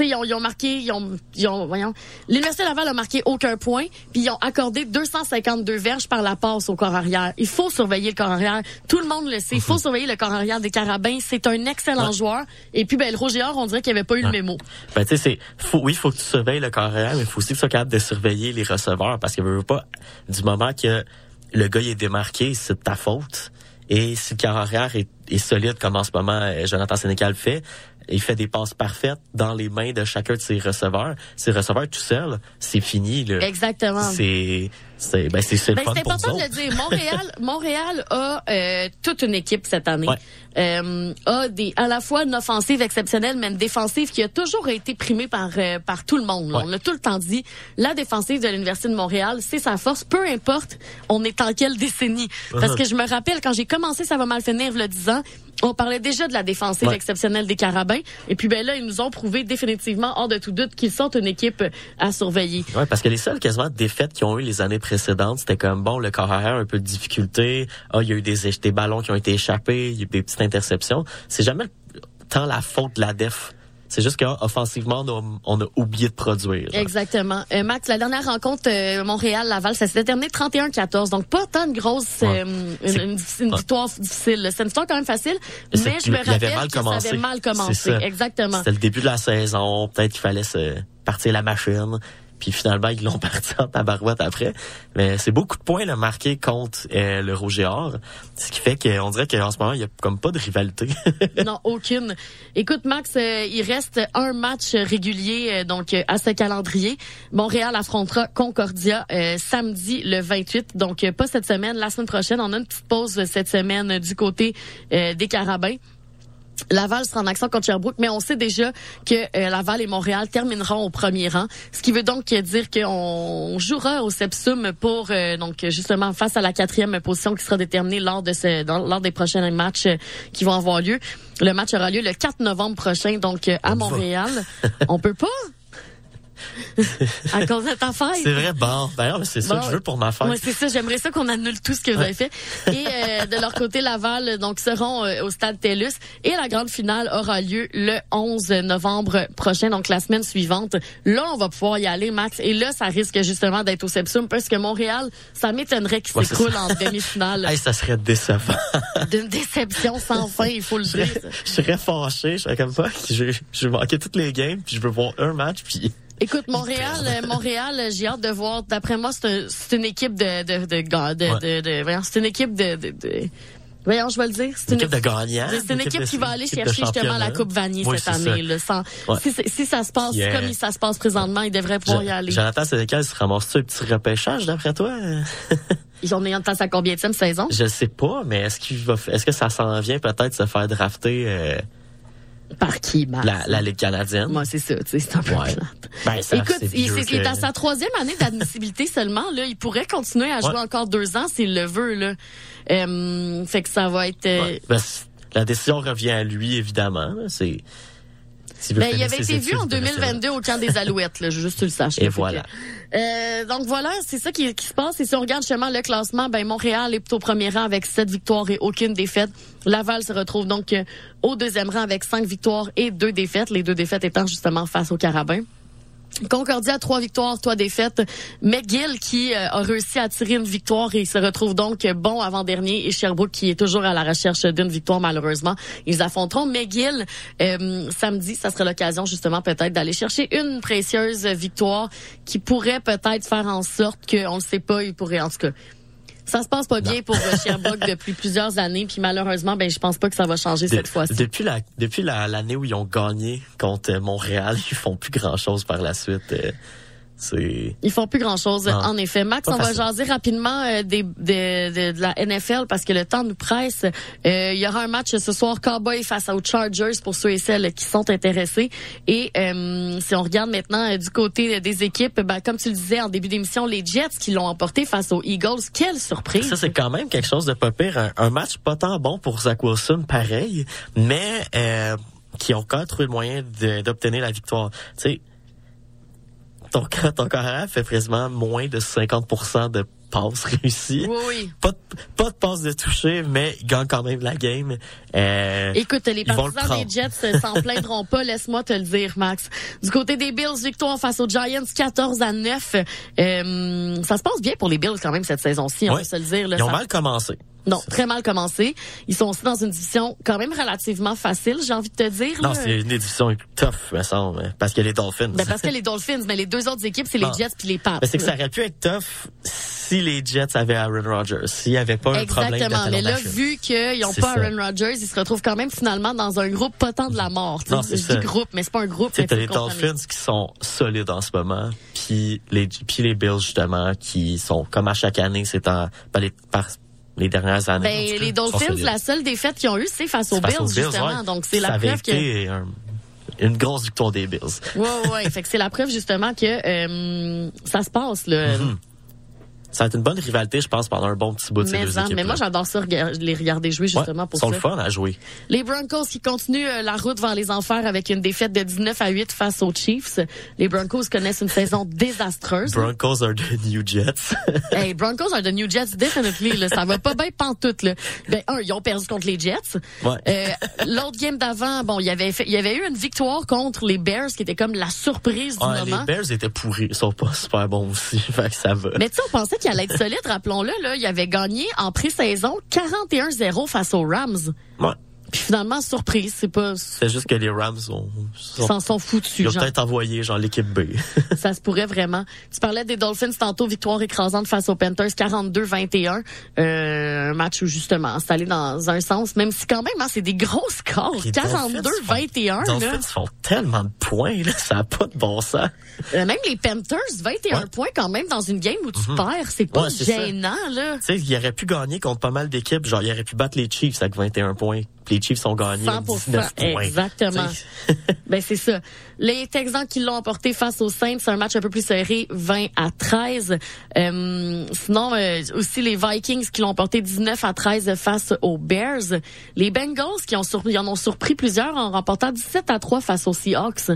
ils ont, ils ont marqué, ils ont, ils ont, voyons, l'Université Laval a marqué aucun point, puis ils ont accordé 252 verges par la passe au corps arrière. Il faut surveiller le corps arrière. Tout le monde le sait. Il faut surveiller le corps arrière des Carabins. C'est un excellent
Ouais.
joueur. Et puis, ben, le Roger Or, on dirait qu'il avait pas eu le
Ouais.
mémo.
Ben, tu sais, c'est, faut, oui, faut que tu surveilles le carrière, mais il faut aussi que tu sois capable de surveiller les receveurs parce que veux, veux pas, du moment que le gars il est démarqué, c'est de ta faute. Et si le carrière est, est solide comme en ce moment euh, Jonathan Sénécal fait, il fait des passes parfaites dans les mains de chacun de ses receveurs. Ses receveurs tout seuls, c'est fini, là.
Exactement.
C'est, c'est, ben, c'est,
Ben, important de le dire. Montréal, Montréal a euh, toute une équipe cette année.
Ouais.
Euh, a des à la fois une offensive exceptionnelle, mais une défensive qui a toujours été primée par euh, par tout le monde.
Ouais.
On l'a tout le temps dit. La défensive de l'université de Montréal, c'est sa force. Peu importe, on est en quelle décennie. Parce que je me rappelle quand j'ai commencé, ça va mal finir le 10 ans. On parlait déjà de la défensive
Ouais.
exceptionnelle des Carabins. Et puis ben là, ils nous ont prouvé définitivement, hors de tout doute, qu'ils sont une équipe à surveiller.
Ouais, parce que les seules quasiment défaites qu'ils ont eu les années précédentes, c'était comme bon, le corps arrière un peu de difficulté. Ah, il y a eu des, des ballons qui ont été échappés, il y a eu des petites interceptions. C'est jamais tant la faute de la def. C'est juste qu'offensivement, on a, on a oublié de produire.
Exactement. Euh, Max, la dernière rencontre euh, Montréal-Laval, ça s'est terminé 31-14. Donc, pas tant de grosse,
Ouais.
euh, une, une- une
Ouais.
victoire difficile. C'est une victoire quand même facile, mais je me
il avait
rappelle
mal
que ça
commencé.
avait mal commencé.
Ça.
Exactement.
C'était le début de la saison. Peut-être qu'il fallait se partir la machine. Puis finalement, ils l'ont parti en tabarouette après. Mais c'est beaucoup de points là, marqués contre euh, le Rouge Or. Ce qui fait qu'on dirait qu'en ce moment, il y a comme pas de rivalité.
non, aucune. Écoute, Max, euh, il reste un match régulier euh, donc euh, à ce calendrier. Montréal affrontera Concordia euh, samedi le 28. Donc, euh, pas cette semaine, la semaine prochaine. On a une petite pause cette semaine du côté des Carabins. Laval sera en action contre Sherbrooke, mais on sait déjà que euh, Laval et Montréal termineront au premier rang, ce qui veut donc dire qu'on jouera au Sepsum pour euh, donc justement face à la quatrième position qui sera déterminée lors de ce dans- lors des prochains matchs euh, qui vont avoir lieu. Le match aura lieu le 4 novembre prochain, donc euh, à. Montréal. on peut pas? à cause de ta fête.
c'est vrai, bon. D'ailleurs, c'est ça
Bon.
que je veux pour ma fête.
Ouais, c'est ça. J'aimerais ça qu'on annule tout ce que vous avez fait. Et euh, de leur côté, Laval donc seront euh, au stade TELUS et la grande finale aura lieu le 11 novembre prochain, donc la semaine suivante. Là, on va pouvoir y aller, Max. Et là, ça risque justement d'être au Sepsum parce que Montréal, ça m'étonnerait qu'il
Ouais,
s'écroule en demi-finale.
Hey, ça serait décevant.
D'une déception sans fin, il faut le dire.
je serais fâché. Je serais comme ça. Je, je vais manquer toutes les games, puis je veux voir un match, puis...
Écoute, Montréal, euh, Montréal, euh, j'ai hâte de voir. D'après moi, c'est un- c'est une équipe de de de gars, de,
Ouais.
de, c'est une équipe de, de, de- voyons, je vais le dire. C'est
Une équipe de gagnants.
C'est une équipe qui va aller chercher justement la. Coupe Vanier
Oui,
cette
c'est
année. Là, sans-
Ouais.
si, c'est- si ça se passe
Yeah.
comme ça se passe présentement, ils devraient pouvoir y aller.
Jonathan Sénécal se ramasse-tu un petit repêchage d'après toi?
Ils ont en passe à combien de saison?
Je sais pas, mais est-ce qu'il va, est-ce que ça s'en vient peut-être se faire drafter euh,
Par qui, Max?
la, la Ligue canadienne?
Moi, c'est ça, tu sais, c'est un peu
Ouais.
plate.
Ben, ça,
Écoute,
c'est
il, c'est- il est à sa troisième année d'admissibilité seulement. Là, il pourrait continuer à jouer
Ouais.
encore deux ans s'il le veut. Là. Euh, fait que ça va être. euh.
Ben, la décision revient à lui, évidemment. C'est. Veut
Ben, il avait été vu en
il devrait
2022 au camp des Alouettes, là, juste tu le saches.
Et voilà.
que, euh, donc voilà, c'est ça qui, qui se passe. Et si on regarde justement le classement, ben Montréal est au premier rang avec sept victoires et aucune défaite. Laval se retrouve donc euh, au deuxième rang avec cinq victoires et deux défaites. Les deux défaites étant justement face aux Carabins. Concordia, trois victoires, trois défaites. McGill qui euh, a réussi à tirer une victoire et se retrouve donc bon avant-dernier. Et Sherbrooke qui est toujours à la recherche d'une victoire malheureusement. Ils affronteront McGill euh, samedi. Ça sera l'occasion justement peut-être d'aller chercher une précieuse victoire qui pourrait peut-être faire en sorte que, on le sait pas, il pourrait en tout cas. Ça se passe pas bien pour euh, Sherbrooke depuis plusieurs années, puis malheureusement, ben je pense pas que ça va changer
De-
cette fois-ci.
Depuis la depuis la- l'année où ils ont gagné contre euh, Montréal, ils font plus grand chose par la suite. euh. C'est
Ils font plus grand chose,
Non.
en effet. Max, on va jaser rapidement euh, des, de, de- de la NFL parce que le temps nous presse. Euh, il y aura un match ce soir, Cowboy face aux Chargers pour ceux et celles qui sont intéressés. Et euh, si on regarde maintenant euh, du côté des équipes, ben, comme tu le disais en début d'émission, les Jets qui l'ont emporté face aux Eagles, quelle surprise!
Ça, c'est quand même quelque chose de pas pire. Un, un match pas tant bon pour Zach Wilson, pareil, mais euh, qui ont quand même trouvé le moyen d'obtenir la victoire. Tu sais, ton, ton carrière fait quasiment moins de 50% de passes réussies.
Oui, oui.
Pas de, pas de passes de toucher, mais ils gagnent quand même la game. Euh,
Écoute, les
le
partisans des. Jets euh, s'en plaindront pas, laisse-moi te le dire, Max. Du côté des Bills, victoire face aux Giants, 14 à 9. Euh, ça se passe bien pour les Bills quand même cette saison-ci, on
Ouais.
va se le dire. Là,
ils ont
Ça-
mal commencé.
Non, très mal commencé. Ils sont aussi dans une division quand même relativement facile, j'ai envie de te dire.
Non, c'est une édition tough, me semble, parce qu'il y a les Dolphins.
Ben, parce que les Dolphins, mais les deux autres équipes, c'est les. Jets puis les Pats.
Mais c'est que ça aurait pu être tough si les Jets avaient Aaron Rodgers, s'il n'y avait pas un problème
Exactement. Mais là, vu qu'ils n'ont
C'est
pas
ça.
Aaron Rodgers, ils se retrouvent quand même finalement dans un groupe pas tant de la mort.
Non, c'est ça.
dis groupe, mais c'est pas un groupe. Faut
les. Dolphins qui sont solides en ce moment, puis les puis les Bills justement qui sont comme à chaque année, c'est en par les par les dernières années. en
Ben, les Dolphins, la seule défaite qu'ils ont eue, c'est face aux
face
Bills,
aux Bills,
justement.
ouais.
Donc, c'est la preuve que...
un- une grosse victoire des Bills.
Ouais, ouais. fait que c'est la preuve, justement, que euh, ça se passe, là.
Ça va être une bonne rivalité, je pense, pendant un bon petit bout de ces
Mais,
deux équipes.
mais moi, j'adore ça, les regarder jouer, justement,
ouais,
pour
ils sont
ça.
le fun à jouer.
Les Broncos qui continuent euh, la route vers les enfers avec une défaite de 19 à 8 face aux Chiefs. Les Broncos connaissent une saison désastreuse.
Broncos are the new Jets.
hey, Broncos are the New Jets, definitely. Là, ça va pas bien pantoute. Là. Ben, un, ils ont perdu contre les Jets.
Ouais.
Euh, L'autre game d'avant, bon, il y avait fait, il y avait eu une victoire contre les Bears qui était comme la surprise du
Ouais,
moment.
les Bears étaient pourris, ils sont pas super bons aussi, fait que ça va.
Mais tu sais, on pensait qu'il allait être solide, rappelons-le, là, il avait gagné en pré-saison 41-0 face aux Rams. Puis finalement, surprise, c'est pas,
C'est juste que les Rams ont, sont-
s'en sont foutus.
ils ont peut-être envoyé genre l'équipe B.
Ça se pourrait vraiment. Tu parlais des Dolphins tantôt, victoire écrasante face aux Panthers, 42-21. Euh, un match où justement, c'est allé dans un sens, même si quand même, hein, c'est des gros scores.
Les Dolphins
42-21.
Les. Dolphins font tellement de points, là, ça a pas de bon sens.
Euh, même les Panthers, 21
Ouais.
points quand même dans une game où tu perds. C'est pas
Ouais, c'est ça.
gênant, là.
Tu sais, il aurait pu gagner contre pas mal d'équipes, genre il aurait pu battre les Chiefs avec 21 points. Les Chiefs ont gagné
100%,
19 points.
exactement. Ben c'est ça. Les Texans qui l'ont emporté face aux Saints, c'est un match un peu plus serré, 20 à 13. Euh, sinon euh, aussi les Vikings qui l'ont emporté 19 à 13 face aux Bears. Les Bengals qui ont surpris, en ont surpris plusieurs en remportant 17 à 3 face aux Seahawks.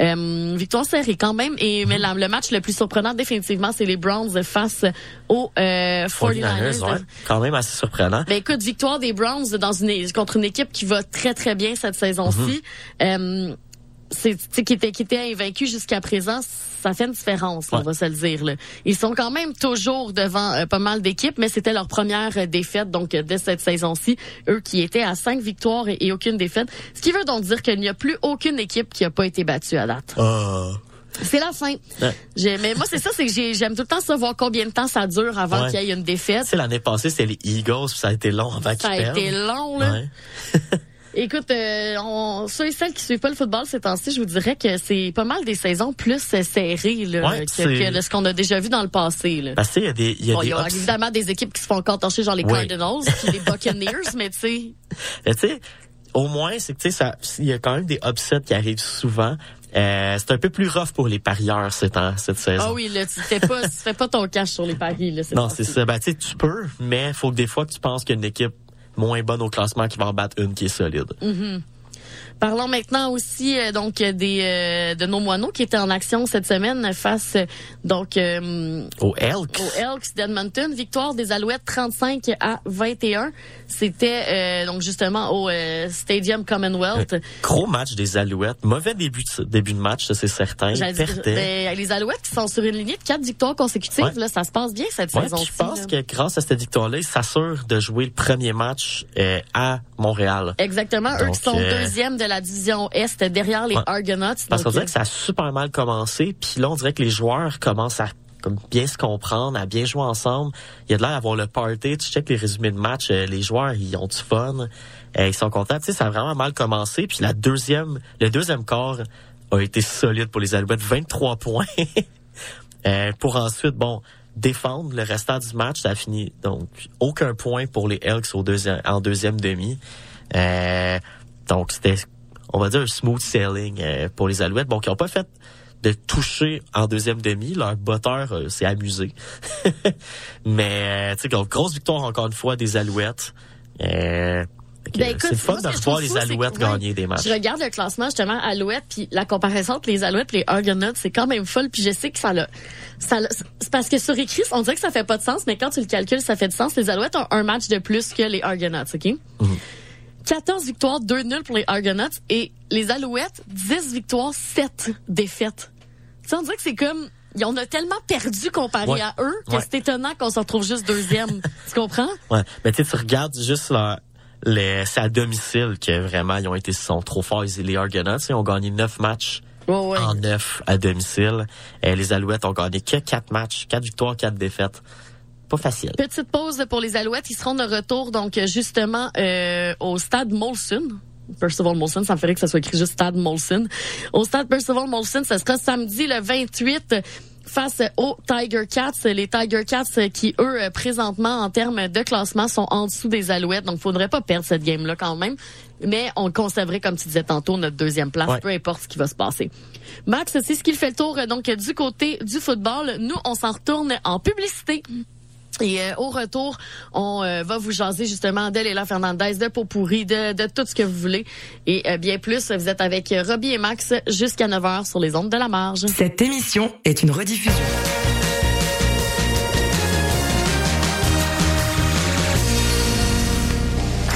Euh, victoire serrée quand même. Et mais la- le match le plus surprenant définitivement, c'est les Browns face aux euh, 49ers.
49ers, ouais, quand même assez surprenant.
Ben écoute, victoire des Browns dans une contre une équipe qui va très très bien cette saison-ci. Euh, c'est qui était qui était invaincu jusqu'à présent, ça fait une différence, on va se le dire. Là. Ils sont quand même toujours devant euh, pas mal d'équipes, mais c'était leur première euh, défaite donc euh, de cette saison-ci. Eux qui étaient à cinq victoires et, et aucune défaite, ce qui veut donc dire qu'il n'y a plus aucune équipe qui a pas été battue à date.
Ah.
C'est la fin.
Ouais.
Mais moi c'est ça, c'est que j'ai- j'aime tout le temps savoir combien de temps ça dure avant
Ouais.
qu'il y ait une défaite.
Sais, l'année passée, c'était les Eagles, puis ça a été long avant qu'ils
Ça a
perdent.
été long là. Écoute, euh, on, ceux et celles qui suivent pas le football ces temps-ci, je vous dirais que c'est pas mal des saisons plus euh, serrées là,
Ouais,
que, ce qu'on a déjà vu dans le passé. Là.
Parce il y a des, y a
Bon,
des
y a évidemment des équipes qui se font encore torcher, genre les. Cardinals puis les Buccaneers, mais tu sais,
Mais tu sais, au moins, c'est que tu sais, il y a quand même des upsets qui arrivent souvent. Euh, c'est un peu plus rough pour les parieurs cette, an- cette saison.
ah oui, là, tu fais pas, tu fais pas ton cash sur les paris là.
Non, c'est ça. Ben, tu sais, tu peux, mais faut que des fois que tu penses qu'il y a une équipe moins bonne au classement qui va en battre une qui est solide.
Mm. Parlons maintenant aussi euh, donc des euh, de nos moineaux qui étaient en action cette semaine face euh, donc euh,
Au Elks.
aux Elks d'Edmonton. Victoire des Alouettes 35 à 21. C'était euh, donc justement au euh, Stadium Commonwealth.
Gros match des Alouettes. Mauvais début de, début de match, c'est certain.
Dire, ben, les Alouettes qui sont sur une lignée de quatre victoires consécutives,
Ouais.
là, ça se passe bien cette
Ouais,
saison-ci.
puis je pense
là.
que grâce à cette victoire-là, ils s'assurent de jouer le premier match euh, à Montréal.
Exactement, eux qui sont deuxième de la division Est derrière les
Ouais.
Argonauts.
Parce qu'on dirait que ça a super mal commencé, puis là on dirait que les joueurs commencent à comme bien se comprendre, à bien jouer ensemble. Il y a de l'air d'avoir le party. Tu check les résumés de match, euh, les joueurs ils ont du fun, euh, ils sont contents. Tu sais, ça a vraiment mal commencé. Puis la deuxième, le deuxième quart a été solide pour les Alouettes, 23 points. Euh, pour ensuite, bon, défendre le restant du match. Ça a fini donc aucun point pour les Elks au deuxième, en deuxième demi. Euh, donc c'était, on va dire, un smooth sailing euh, pour les Alouettes. Bon, qui n'ont pas fait de toucher en deuxième demi. Leur botteur euh, s'est amusé. Mais, euh, tu sais, grosse victoire encore une fois des Alouettes. Euh,
Ben,
c'est fun de
trouve
les Alouettes
ouais,
gagner des matchs.
Je regarde le classement justement Alouette puis la comparaison entre les Alouettes et les Argonauts, c'est quand même folle puis je sais que ça l'a ça c'est parce que sur écrit, on dirait que ça fait pas de sens mais quand tu le calcules, ça fait du sens. Les Alouettes ont un match de plus que les Argonauts, OK?
Mhm.
14 victoires, 2 nuls pour les Argonauts et les Alouettes 10 victoires, 7 défaites. Tu sais, on dirait que c'est comme en ont tellement perdu comparé
Ouais.
à eux que
Ouais.
c'est étonnant qu'on se retrouve juste deuxième. tu comprends?
Ouais, mais tu sais, tu regardes juste leur, les, c'est à domicile que vraiment ils ont été ils sont trop forts. Les Argonauts, ils ont gagné neuf matchs
Ouais, ouais.
en neuf à domicile. Et les Alouettes ont gagné que quatre matchs, quatre victoires, quatre défaites. Pas facile.
Petite pause pour les Alouettes. Ils seront de retour, donc, justement, euh, au stade Molson. Percival Molson, ça me ferait que ça soit écrit juste stade Molson. Au stade Percival Molson, ça sera samedi le 28 face aux Tiger Cats. Les Tiger Cats qui, eux, présentement, en termes de classement, sont en dessous des Alouettes. Donc, faudrait pas perdre cette game-là quand même. Mais on conserverait, comme tu disais tantôt, notre deuxième place,
Ouais.
peu importe ce qui va se passer. Max, c'est ce qui fait le tour, donc, du côté du football. Nous, on s'en retourne en publicité. Et euh, au retour, on euh, va vous jaser justement d'Elela Fernandez, de Pourri, de, de tout ce que vous voulez. Et euh, bien plus, vous êtes avec euh, Robbie et Max jusqu'à 9h sur les ondes de la marge.
Cette émission est une rediffusion.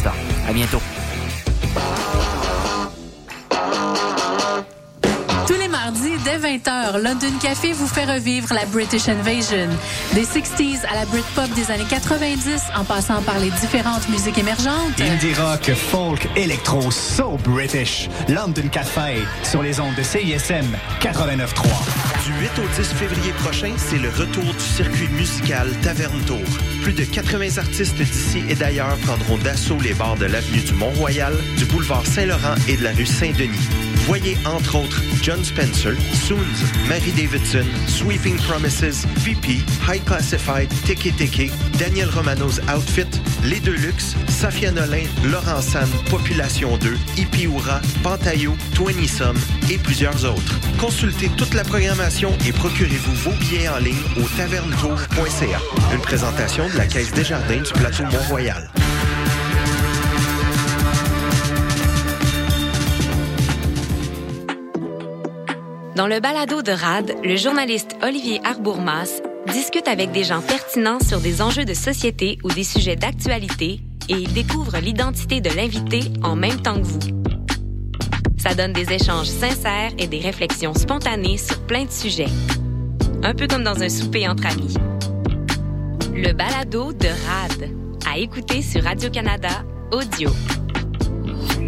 Benstar. À bientôt.
Tous les mardis, dès 20h, London Café vous fait revivre la British Invasion. Des 60s à la Britpop des années 90, en passant par les différentes musiques émergentes.
Indie rock, folk, électro, so British. London Café sur les ondes de CISM 89.3.
Du 8 au 10 février prochain, c'est le retour du circuit musical Taverne Tour. Plus de 80 artistes d'ici et d'ailleurs prendront d'assaut les bars de l'avenue du Mont-Royal, du boulevard Saint-Laurent et de la rue Saint-Denis. Voyez entre autres John Spencer, Soons, Mary Davidson, Sweeping Promises, VP, High Classified, Teke Teke, Daniel Romano's Outfit, Les Deluxe, Safia Nolin, Laurent San, Population 2, Ipiura, Pantayo, Twenty et plusieurs autres. Consultez toute la programmation et procurez-vous vos billets en ligne au tavernetour.ca. Une présentation de la Caisse Desjardins du plateau Mont-Royal.
Dans le balado de RAD, le journaliste Olivier Arbourmas discute avec des gens pertinents sur des enjeux de société ou des sujets d'actualité et il découvre l'identité de l'invité en même temps que vous. Ça donne des échanges sincères et des réflexions spontanées sur plein de sujets. Un peu comme dans un souper entre amis. Le balado de RAD, à écouter sur Radio-Canada Audio.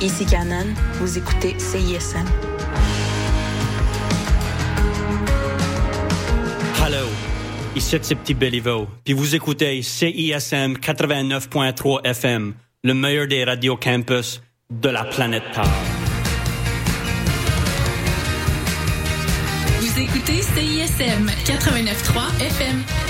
Ici Canon. Vous écoutez CISM.
Hello, ici c'est Petit Béliveau, puis vous écoutez CISM 89.3 FM, le meilleur des radios campus de la planète Terre.
Vous écoutez CISM 89.3 FM.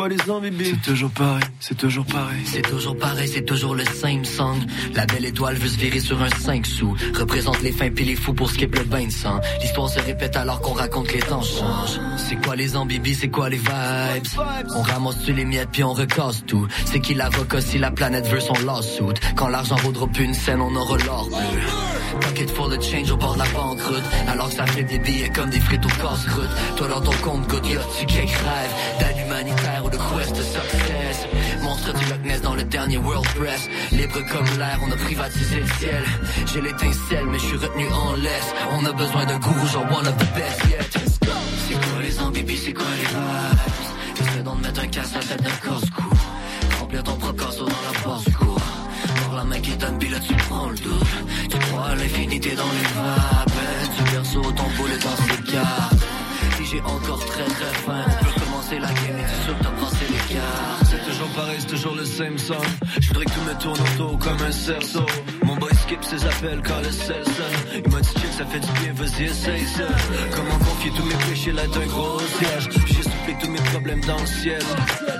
quoi les C'est toujours pareil, c'est toujours pareil.
C'est toujours pareil, c'est toujours le same song. La belle étoile veut se virer sur un 5 sous. Représente les fins puis les fous pour skip le bain de sang. L'histoire se répète alors qu'on raconte les temps changent. C'est quoi les ambibis, c'est quoi les vibes? On ramasse-tu les miettes puis on recasse tout. C'est qui l'avocat si la planète veut son lawsuit? Quand l'argent vaudra plus une scène, on aura l'or Pocket for the change au bord de la banqueroute Alors que ça fait des billets comme des frites au casse-croûte Toi dans ton compte, God, tu quelque rêve D'un humanité de quest to success. Monstre du Loch dans le dernier World Press. Libre comme l'air, on a privatisé le ciel. J'ai l'étincelle, mais je suis retenu en laisse. On a besoin d'un gourou, genre one of the best yet. C'est quoi les ambibis, c'est quoi les vibes? Essaie d'en mettre un casse à la tête d'un corse-cou. Remplir ton propre corso dans la force du cours. Voir la main qui donne, puis tu prends le double. Tu crois à l'infinité dans les vapes. Tu berceau, ton boulet dans ses cartes. Puis j'ai encore très très faim.
Toujours c'est le same song. Je voudrais que tout me tourne autour comme un cerceau. Mon boy skip ses appels quand le sel sonne. Il m'a dit check, ça fait du bien, vas-y, essaye ça. Comment confier tous mes péchés là d'un gros siège. J'ai soufflé tous mes problèmes dans le ciel.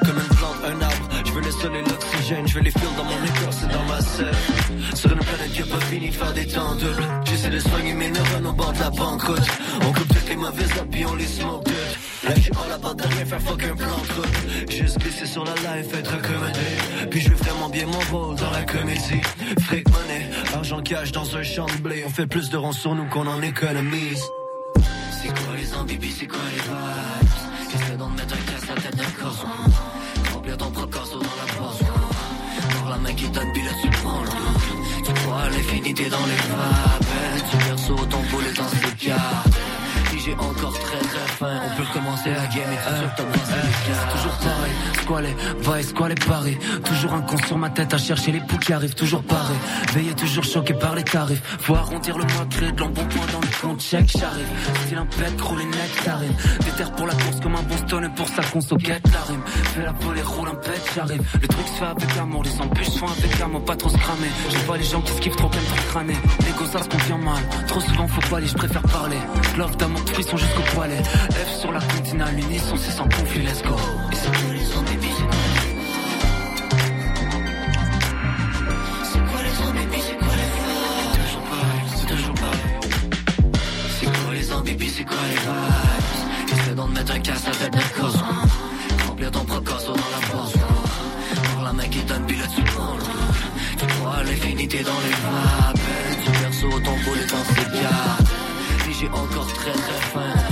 Comme une plante, un arbre. Je veux le soleil, l'oxygène. Je veux les fils dans mon écorce et dans ma selle. Sur une planète qui a pas fini de faire des temps. J'essaie de soigner mes neurones au bord la banqueroute. Les mauvaises habits, on les smoke. Là, all about de rien faire fuck un plan. Juste glisser sur la life, être accommodé. Puis je fais vraiment bien mon rôle dans la comédie. Fric money, argent cash dans un champ de blé. On fait plus de ronds sur nous qu'on en économise.
C'est quoi les ambibis, c'est quoi les vibes? Essaie d'en mettre un casse à la tête d'un corps? Remplir ton propre corso dans la force Voir la main qui donne, puis là tu prends Tu crois l'infinité dans les vapes Tu perso ton boulet dans ses cartes j'ai encore très très On peut recommencer la game et
Toujours pareil, squalé, va et squalé pareil Toujours un con sur ma tête à chercher les poux qui arrivent Toujours pareil, veillé toujours choqué par les tarifs. Faut arrondir le mois, créer de l'embonpoint dans le compte Check, j'arrive, style un pet, rouler nectarine Déterre pour la course comme un Boston et pour sa conso quête la rime. Fais la volée, roule un pet, j'arrive. Le truc se fait avec amour, les embûches sont avec amour Pas trop se cramer, je vois les gens qui skiffent trop plein trop crâner Les gosses ça se convient mal, trop souvent faut pas aller, je préfère parler. Love d'amour, de frisson jusqu'au poilet F sur la continale, l'unisson c'est sans conflit, let's go. Et c'est que les c'est quoi
C'est les ambibis, c'est quoi les vibes? Toujours pareil, c'est toujours pareil C'est quoi les ambibis, c'est quoi les vibes? Essaie d'en mettre un casse tête d'un corps Remplir ton propre corso dans la force. Voir la main qui donne, tu prends. Le Tu crois l'infinité dans les vapes Tu perso ton boulet dans ses cartes Puis j'ai encore très très faim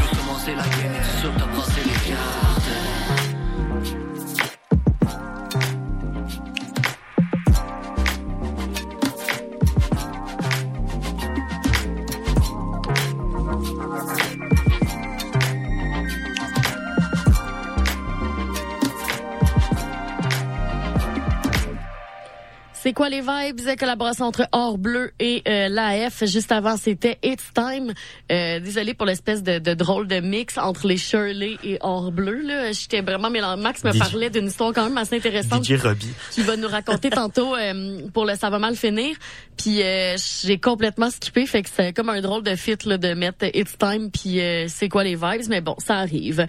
C'est quoi les vibes? Collaboration entre Or Bleu et euh, l'AF. Juste avant, c'était It's Time. Euh, désolé pour l'espèce de, de drôle de mix entre les Shirley et Or Bleu. Là, j'étais vraiment mélangé. Max me
DJ
parlait d'une histoire quand même assez intéressante.
DJ Robbie.
Qui va nous raconter tantôt euh, pour le ça va mal finir. Puis euh, j'ai complètement skippé, fait que c'est comme un drôle de fit là, de mettre It's Time puis euh, c'est quoi les vibes? Mais bon, ça arrive.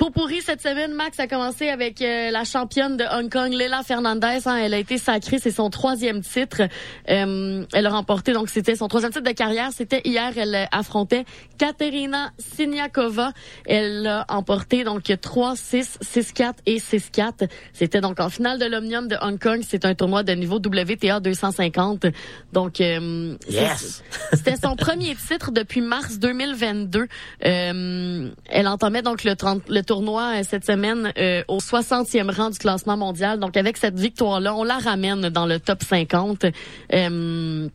Pour pourri cette semaine, Max a commencé avec euh, la championne de Hong Kong, Leila Fernandez. hein. elle a été sacrée, c'est son troisième titre. Euh, elle a remporté, donc c'était son troisième titre de carrière. C'était hier, elle euh, affrontait Katerina Siniakova. Elle a emporté donc 3-6, 6-4 et 6-4. C'était donc en finale de l'Omnium de Hong Kong. C'est un tournoi de niveau WTA 250. Donc, euh,
Yes!
c'était son premier titre depuis mars 2022. Euh, elle entamait donc le, 30 le tournoi euh, cette semaine euh, au 60e rang du classement mondial. Donc avec cette victoire-là, on la ramène dans le top 50. Euh,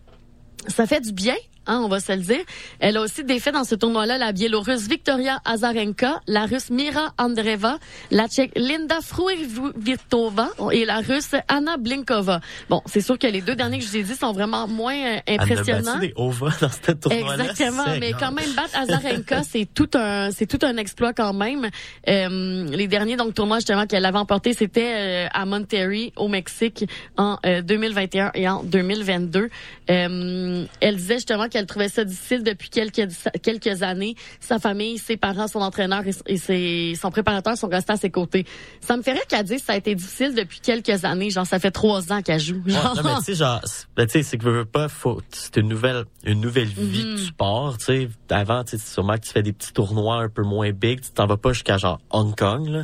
ça fait du bien. Hein, on va se le dire. Elle a aussi défait dans ce tournoi-là la Biélorusse Victoria Azarenka, la Russe Mira Andreeva, la Tchèque Linda Fruirtova et la Russe Anna Blinkova. Bon, c'est sûr que les deux derniers que je vous ai dit sont vraiment moins euh,
Elle a
impressionnants.
des ovas dans cette tournoi-là.
Exactement, mais quand même battre Azarenka, c'est tout un c'est tout un exploit quand même. Euh, les derniers donc tournois justement qu'elle avait emporté, c'était euh, à Monterrey au Mexique en euh, 2021 et en 2022. Euh, elle disait justement qu'elle trouvait ça difficile depuis quelques quelques années. Sa famille, ses parents, son entraîneur et, ses, son préparateur sont restés à ses côtés. Ça me ferait qu'elle dise que ça a été difficile depuis quelques années. Genre ça fait trois ans qu'elle joue.
Ouais,
Genre,
non, mais tu sais, genre, c'est- ben, tu sais, c'est que veux, veux pas, faut, c'est une nouvelle, une nouvelle vie
Mhm.
que tu pars, tu sais. Avant, tu sais, sûrement que tu fais des petits tournois un peu moins big, tu t'en vas pas jusqu'à genre Hong Kong, là.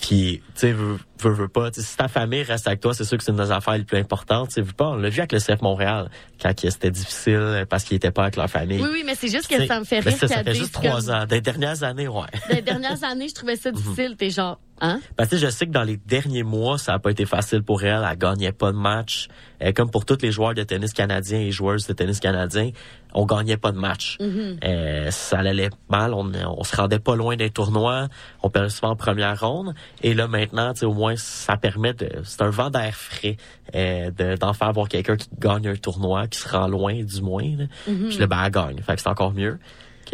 Puis, tu sais, veux-
veux, veux pas. Si ta famille reste avec toi, c'est sûr que c'est une des affaires les plus importantes. Tu pas, on l'a vu avec le CF Montréal, quand c'était difficile parce qu'ils étaient pas avec leur famille.
Oui, oui, mais c'est juste que
T'sais,
ça me fait
ben,
rire.
ça, fait juste trois
comme-
ans. Des dernières années, ouais.
Les dernières années, je trouvais ça difficile. T'es genre, hein?
Parce que je sais que dans les derniers mois, ça a pas été facile pour elle. Elle gagnait pas de match. Euh, comme pour tous les joueurs de tennis canadien et joueuses de tennis canadien, on gagnait pas de match.
Mhm.
Euh, ça allait mal. On, on se rendait pas loin des tournois. On perdait souvent en première ronde. Et là, maintenant, au moins, ça permet de... C'est un vent d'air frais euh, de- d'en faire voir quelqu'un qui gagne un tournoi, qui se rend loin, du moins. Là. Puis là, ben, elle gagne. Fait que c'est encore mieux.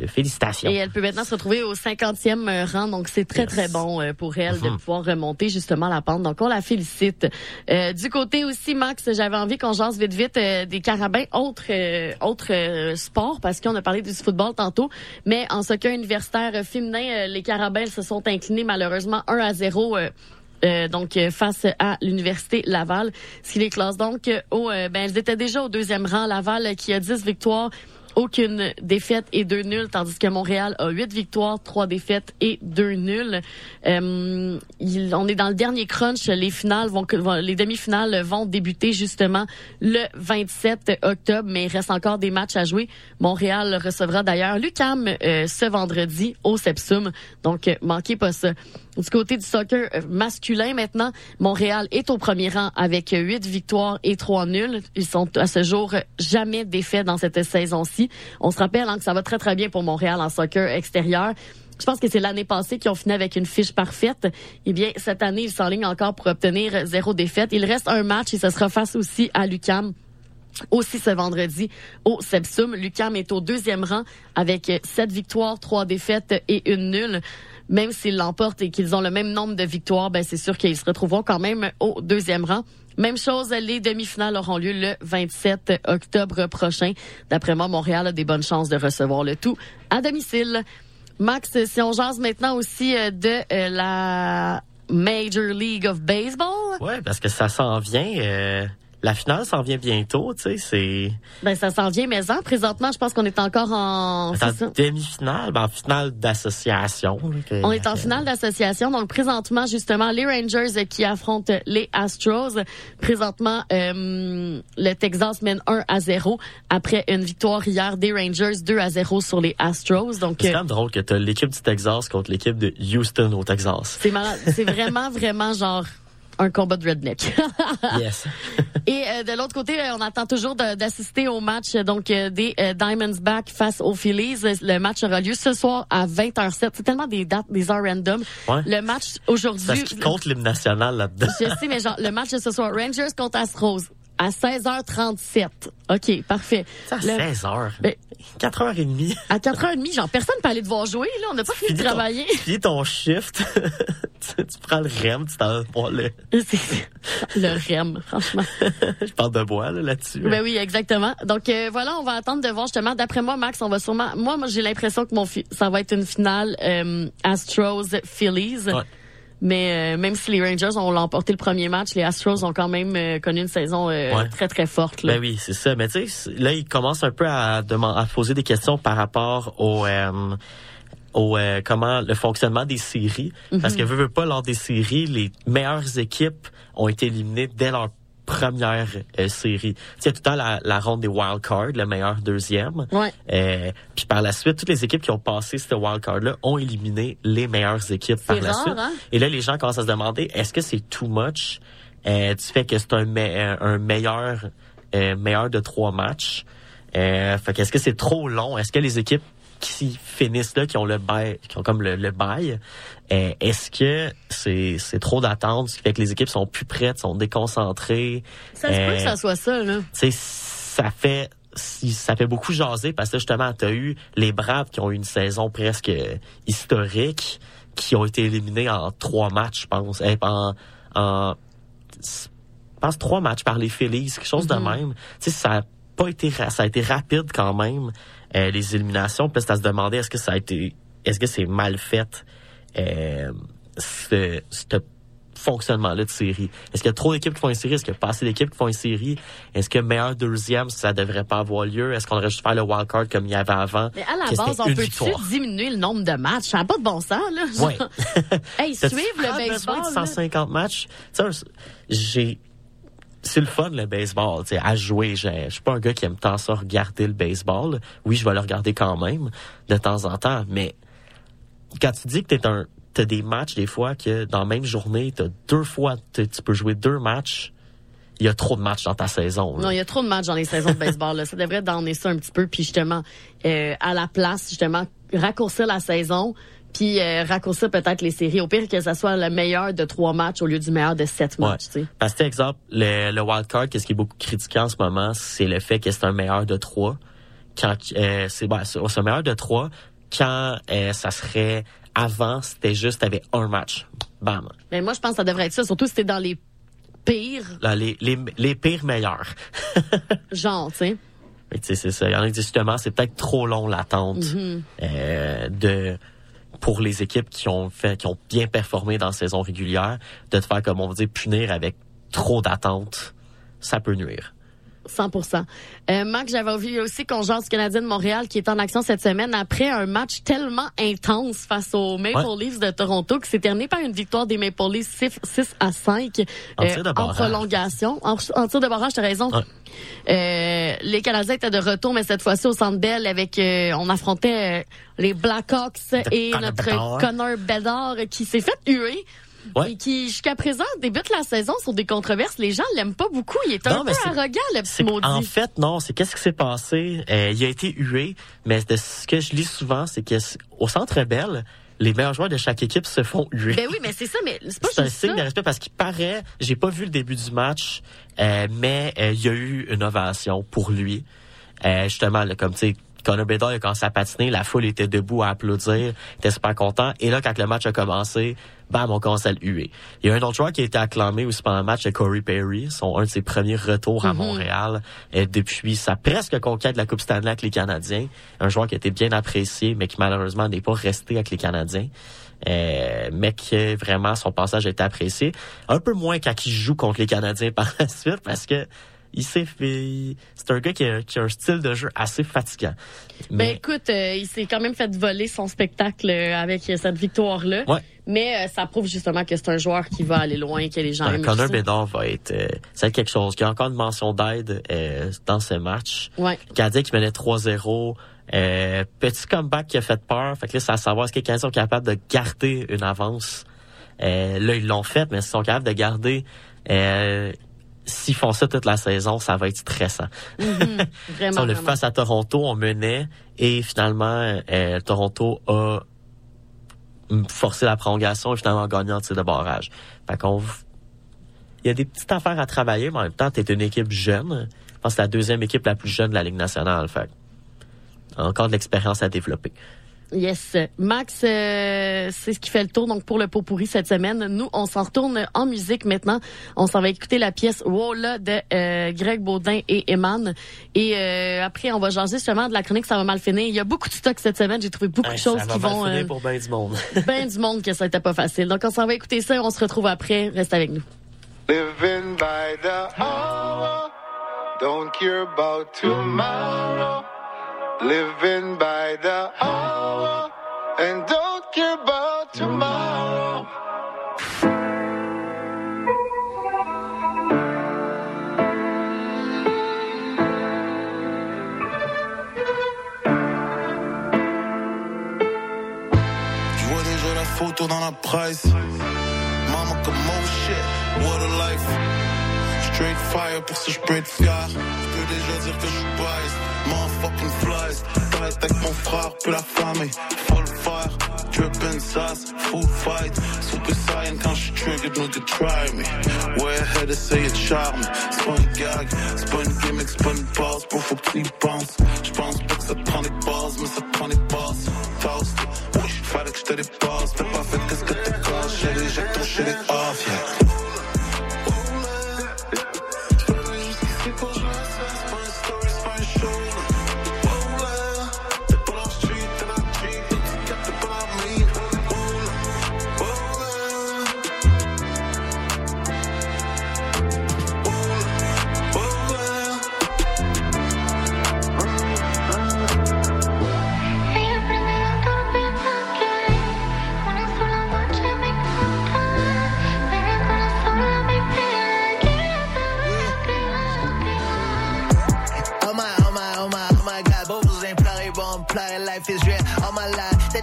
Félicitations.
Et elle peut maintenant se retrouver au 50e euh, rang, donc c'est très très bon euh, pour elle de
Mhm.
pouvoir remonter justement la pente. Donc on la félicite. Euh, du côté aussi, Max, j'avais envie qu'on jase vite vite euh, des carabins, autre euh, autre sport, parce qu'on a parlé du football tantôt, mais en soccer universitaire féminin, les carabins se sont inclinés malheureusement 1 à 0. euh, donc euh, face à l'université Laval, ce qui les classe donc euh, au ben elles étaient déjà au deuxième rang Laval qui a 10 victoires aucune défaite et deux nuls, tandis que Montréal a huit victoires, trois défaites et deux nuls. Euh, on est dans le dernier crunch. Les finales vont, les demi-finales vont débuter justement le 27 octobre, mais il reste encore des matchs à jouer. Montréal recevra d'ailleurs l'UCAM euh, ce vendredi au Sepsum, donc euh, manquez pas ça. Du côté du soccer euh, masculin maintenant, Montréal est au premier rang avec huit victoires et trois nuls. Ils sont à ce jour jamais défaits dans cette saison-ci. On se rappelle hein, que ça va très très bien pour Montréal en soccer extérieur. Je pense que c'est l'année passée qu'ils ont fini avec une fiche parfaite. Eh bien, cette année, ils s'enlignent encore pour obtenir zéro défaite. Il reste un match et ce sera face aussi à l'UCAM aussi ce vendredi au Sepsum. Lucam est au deuxième rang avec sept victoires, trois défaites et une nulle. Même s'ils l'emportent et qu'ils ont le même nombre de victoires, ben c'est sûr qu'ils se retrouveront quand même au deuxième rang. Même chose, les demi-finales auront lieu le 27 octobre prochain. D'après moi, Montréal a des bonnes chances de recevoir le tout à domicile. Max, si on jase maintenant aussi euh, de euh, la Major League of Baseball.
Ouais, parce que ça s'en vient. euh, la finale s'en vient bientôt, tu sais, c'est...
Ben, ça s'en vient, mais en présentement, je pense qu'on est encore en...
En demi-finale, ben, en finale d'association.
On est en finale d'association. Donc, présentement, justement, les Rangers qui affrontent les Astros. Présentement, euh, le Texas mène 1 à 0 après une victoire hier des Rangers 2 à 0 sur les Astros. Donc,
C'est
euh,
quand même drôle que t'as l'équipe du Texas contre l'équipe de Houston au Texas.
c'est. C'est vraiment, vraiment genre un combat de redneck.
yes.
Et euh, de l'autre côté, euh, on attend toujours d'assister au match donc euh, des euh, Diamondbacks face aux Phillies. Le match aura lieu ce soir à 20h07. C'est tellement des dates, des heures random.
Ouais.
Le match aujourd'hui.
Parce qu'il compte l'hymne national là-dedans.
Je sais, mais genre, le match de ce soir, Rangers contre Astros, à 16h37. OK, parfait.
à
Le-
16 heures.
Ben,
4h30.
À 4h30, genre, personne peut aller devoir jouer, là. On n'a pas fini de
Finis ton-
travailler.
Finis ton shift. tu, tu prends le REM, tu t'en vas voir le...
Le REM, franchement.
Je parle de bois, là, là-dessus.
Ben oui, exactement. Donc euh, voilà, on va attendre de voir justement. D'après moi, Max, on va sûrement. Moi, moi j'ai l'impression que mon fi- ça va être une finale euh, Astros Phillies.
Ouais.
Mais euh, même si les Rangers ont remporté le premier match, les Astros ont quand même euh, connu une saison euh,
Ouais.
très très forte. Là.
Ben oui, c'est ça. Mais tu sais, là, il commence un peu à, à poser des questions par rapport au, euh, au euh, comment le fonctionnement des séries. Parce
Mhm.
que veut, veut pas lors des séries, les meilleures équipes ont été éliminées dès leur première euh, série. Tu il y a tout le temps la, la ronde des wild cards, le meilleur deuxième.
Ouais.
Euh, puis par la suite, toutes les équipes qui ont passé ce wild card-là ont éliminé les meilleures équipes par la suite.
hein?
Et là, les gens commencent à se demander, est-ce que c'est too much? Euh, du fait que c'est un, me- un- meilleur euh, meilleur de trois matchs? Euh, fait qu'est-ce que c'est trop long? Est-ce que les équipes qui finissent là, qui ont le bail, qui ont comme le, le bail, euh, est-ce que c'est c'est trop d'attente, ce qui fait que les équipes sont plus prêtes, sont déconcentrées?
Ça se peut
Euh,
que ça soit ça, là.
ça fait si- ça fait beaucoup jaser parce que justement, tu as eu les Braves qui ont eu une saison presque historique, qui ont été éliminés en trois matchs, je pense. Eh, en, en je pense trois matchs par les Phillies, quelque chose de
Mhm.
même. Tu sais, ça a pas été ça a été rapide quand même euh, les éliminations. Puis à se demander est-ce que ça a été est-ce que c'est mal fait euh, ce- cette fonctionnement-là de série. Est-ce qu'il y a trop d'équipes qui font une série? Est-ce qu'il y a pas assez d'équipes qui font une série? Est-ce que meilleur deuxième, ça devrait pas avoir lieu? Est-ce qu'on aurait juste faire le wildcard comme il y avait avant?
Mais à la base, on
victoire?
diminuer le nombre de matchs? Ça n'a pas de bon sens, là.
Ouais.
hey, suivre le
besoin
baseball.
de
là.
150 matchs? J'ai c'est le fun le baseball, tu à jouer. Je je suis pas un gars qui aime tant ça regarder le baseball. Oui, je vais le regarder quand même de temps en temps, mais quand tu dis que t'es un t'as des matchs des fois que dans la même journée, t'as deux fois tu peux jouer deux matchs. Il y a trop de matchs dans ta saison. là.
Non, il y a trop de matchs dans les saisons de baseball. Là. Ça devrait donner ça un petit peu, puis justement, euh, à la place, justement, raccourcir la saison, puis euh, raccourcir peut-être les séries. Au pire que ça soit le meilleur de trois matchs au lieu du meilleur de sept
Ouais.
matchs. tu sais.
Parce que, exemple, le, le wild card, qu'est-ce qui est beaucoup critiqué en ce moment, c'est le fait que c'est un meilleur de trois. Quand euh, c'est ben, c'est un meilleur de trois quand euh, ça serait avant, c'était juste t'avais un match. Bam.
Mais moi, je pense que ça devrait être ça, surtout si t'es dans les pires
Là, les, les, les pires meilleurs.
genres, tu sais.
Que, tu sais, c'est ça. Il y en a qui disent justement, c'est peut-être trop long l'attente
Mhm.
euh, de pour les équipes qui ont fait, qui ont bien performé dans la saison régulière, de te faire comme on va dire punir avec trop d'attente, ça peut nuire.
100% euh, Mac, j'avais vu aussi qu'on jase Canadien de Montréal qui est en action cette semaine après un match tellement intense face aux Maple
Ouais.
Leafs de Toronto qui s'est terminé par une victoire des Maple Leafs 6, 6 à 5
En barrage.
prolongation. En, en tir de barrage, t'as raison. Euh, les Canadiens étaient de retour, mais cette fois-ci au Centre Bell avec, euh, on affrontait euh, les Blackhawks et notre. Connor Bedard qui s'est fait huer.
Ouais.
Et qui, jusqu'à présent, débute la saison sur des controverses. Les gens l'aiment pas beaucoup. Il est
Non,
un peu
c'est-
arrogant, le petit maudit.
en fait, non, c'est qu'est-ce qui s'est passé? Euh, il a été hué, mais de ce que je lis souvent, c'est que c- au Centre Bell, les meilleurs joueurs de chaque équipe se font huer.
Ben oui, mais c'est ça, mais c'est pas
C'est un signe
ça.
de respect parce qu'il paraît, j'ai pas vu le début du match, euh, mais euh, il y a eu une ovation pour lui. Euh, justement, là, comme tu sais, Connor Bedard a commencé à patiner, la foule était debout à applaudir, était super content. Et là, quand le match a commencé, bam, on commence à le huer. Il y a un autre joueur qui a été acclamé aussi pendant le match, c'est Corey Perry, son un de ses premiers retours à
Mhm.
Montréal euh, depuis sa presque conquête de la Coupe Stanley avec les Canadiens. Un joueur qui a été bien apprécié, mais qui malheureusement n'est pas resté avec les Canadiens. Euh, mais que vraiment son passage a été apprécié. Un peu moins quand il joue contre les Canadiens par la suite parce que il s'est fait. C'est un gars qui a, qui a un style de jeu assez fatigant.
Ben écoute, euh, il s'est quand même fait voler son spectacle euh, avec cette victoire-là.
Ouais.
Mais euh, ça prouve justement que c'est un joueur qui va aller loin, que les gens
un
aiment.
Connor
ça.
Bedard va être euh, c'est quelque chose. Il y a encore une mention d'aide euh, dans ce match.
Ouais.
Canadien qui menait 3-0. Euh, petit comeback qui a fait peur. Fait que là, c'est à savoir est-ce que les Canadiens sont capables de garder une avance? Euh, là, ils l'ont fait, mais s'ils sont capables de garder euh, s'ils font ça toute la saison, ça va être stressant.
Mhm. Vraiment.
on le face à Toronto, on menait et finalement euh, Toronto a forcé la prolongation et finalement gagné en tir de barrage. Fait qu'on il y a des petites affaires à travailler, mais en même temps, t'es une équipe jeune. Je pense que c'est la deuxième équipe la plus jeune de la Ligue nationale. Fait encore de l'expérience à développer.
Yes. Max, euh, c'est ce qui fait le tour donc pour le pot pourri cette semaine. Nous, on s'en retourne en musique maintenant. On s'en va écouter la pièce Wola de euh, Greg Baudin et Eman. Et euh, après, on va jaser justement de la chronique Ça va mal finir. Il y a beaucoup de stock cette semaine. J'ai trouvé beaucoup
Hey,
de choses
ça va
qui
mal
vont...
finir
euh,
pour bien du monde.
ben du monde que ça n'était pas facile. Donc, on s'en va écouter ça et on se retrouve après. Reste avec nous.
Living by the hour, don't care about tomorrow. Living by the hour, and don't care about tomorrow.
Je vois déjà la photo dans la presse. Mama comme oh shit, what a life. Straight fire, pour ça je peux être fier. Je peux déjà dire que je suis biased. Motherfucking flies. T'arrêtes avec mon frère, puis la famille. Full fire, drippin' sauce, food fight. Super saiyan quand je triggered, nigga try me. Way ahead, essaye de charme. C'est pas une gag, c'est pas une gimmick, c'est pas une base. Bro, faut que tu y penses. J'pense pas que ça te prend des bases, mais ça te prend des bases. Toast, oui, fallait que je te dépasse. T'as pas fait qu'est-ce que t'es caché. Touché les off, yeah.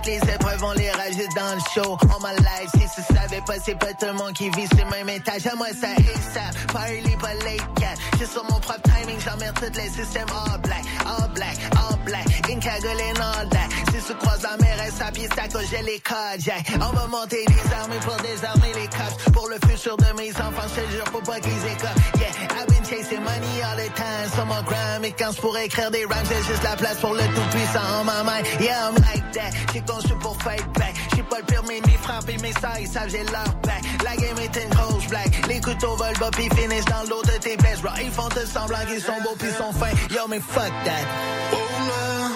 Life, toutes les on rajoute dans le show. All my life, si tu savais pas, c'est pas tout le monde qui vit sur le même étage. À moi, ça ASAP, pas early, pas late, cat. J'suis sur mon propre timing, j'emmerde tous les systèmes all black, all black, all black. Une cagoule and all that. Si tu croises la mer, elle s'appuie, ça cause j'ai les yeah. On va monter des armées pour désarmer les cops. Pour le futur de mes enfants, je te jure, faut pas qu'ils écopent. Yeah, I've been chasing money all the time, sur mon gram. Et quand je pourrais écrire des rhymes, j'ai juste la place pour le tout-puissant en ma main. Yeah, I'm like that. J'ai conçu pour fight back. J'ai pas le mes frappes et mes sœurs, ils savent, j'ai leur back. La game est une grosse blague. Les couteaux volent bas, pis finissent dans l'eau de tes best, bro. Ils font tout semblant qu'ils sont beaux, pis sont fins. Yo, mais fuck that.
Oh là,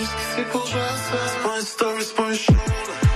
justifier pour jouer à ça. C'est pas story, c'est pas show.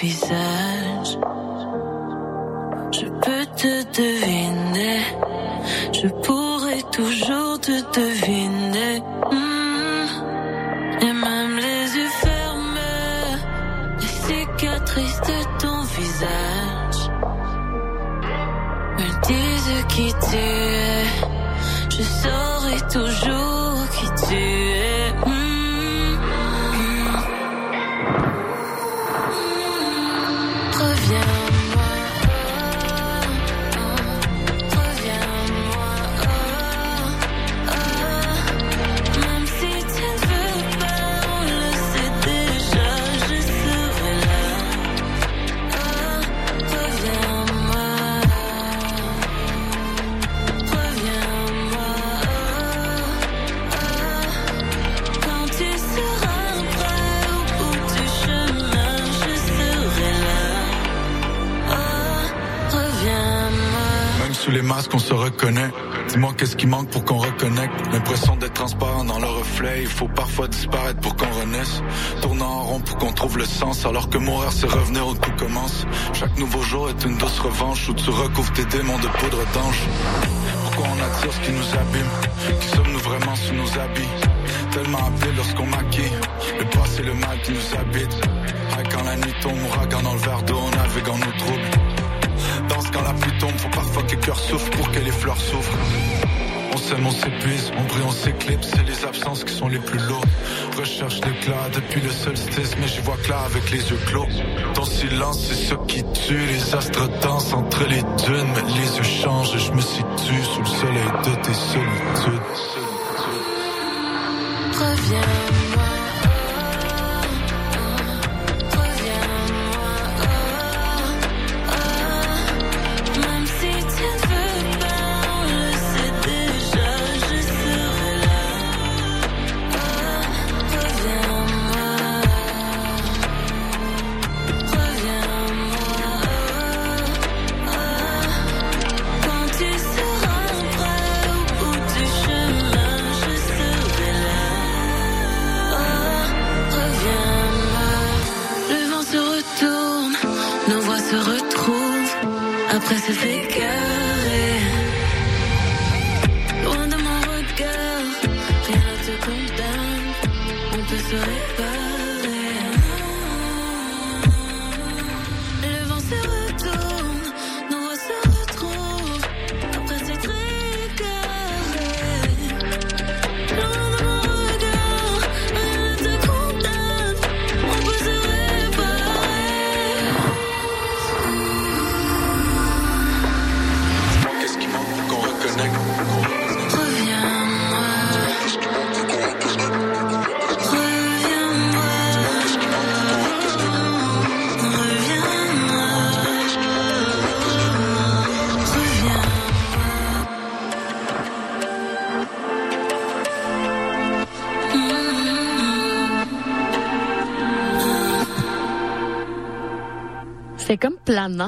Sur
se reconnaît. Dis-moi qu'est-ce qui manque pour qu'on reconnecte. L'impression d'être transparent dans le reflet. Il faut parfois disparaître pour qu'on renaisse. Tournant en rond pour qu'on trouve le sens. Alors que mourir, c'est revenir où tout commence. Chaque nouveau jour est une douce revanche où tu recouvres tes démons de poudre d'ange. Pourquoi on attire ce qui nous abîme? Qui sommes-nous vraiment sous nos habits? Tellement appelés lorsqu'on maquille. Le passé, le mal qui nous habite. Ah, quand la nuit tombe, dans le verre d'eau, on navigue en nos troubles. Quand la pluie tombe, faut parfois que le cœur souffre pour que les fleurs souffrent. On s'aime, on s'épuise, on brille, on s'éclipse, c'est les absences qui sont les plus lourdes. Recherche l'éclat depuis le solstice, mais j'y vois clair avec les yeux clos. Ton silence, c'est ce qui tue, les astres dansent entre les dunes, mais les yeux changent, je me situe sous le soleil de tes solitudes.
Reviens-moi.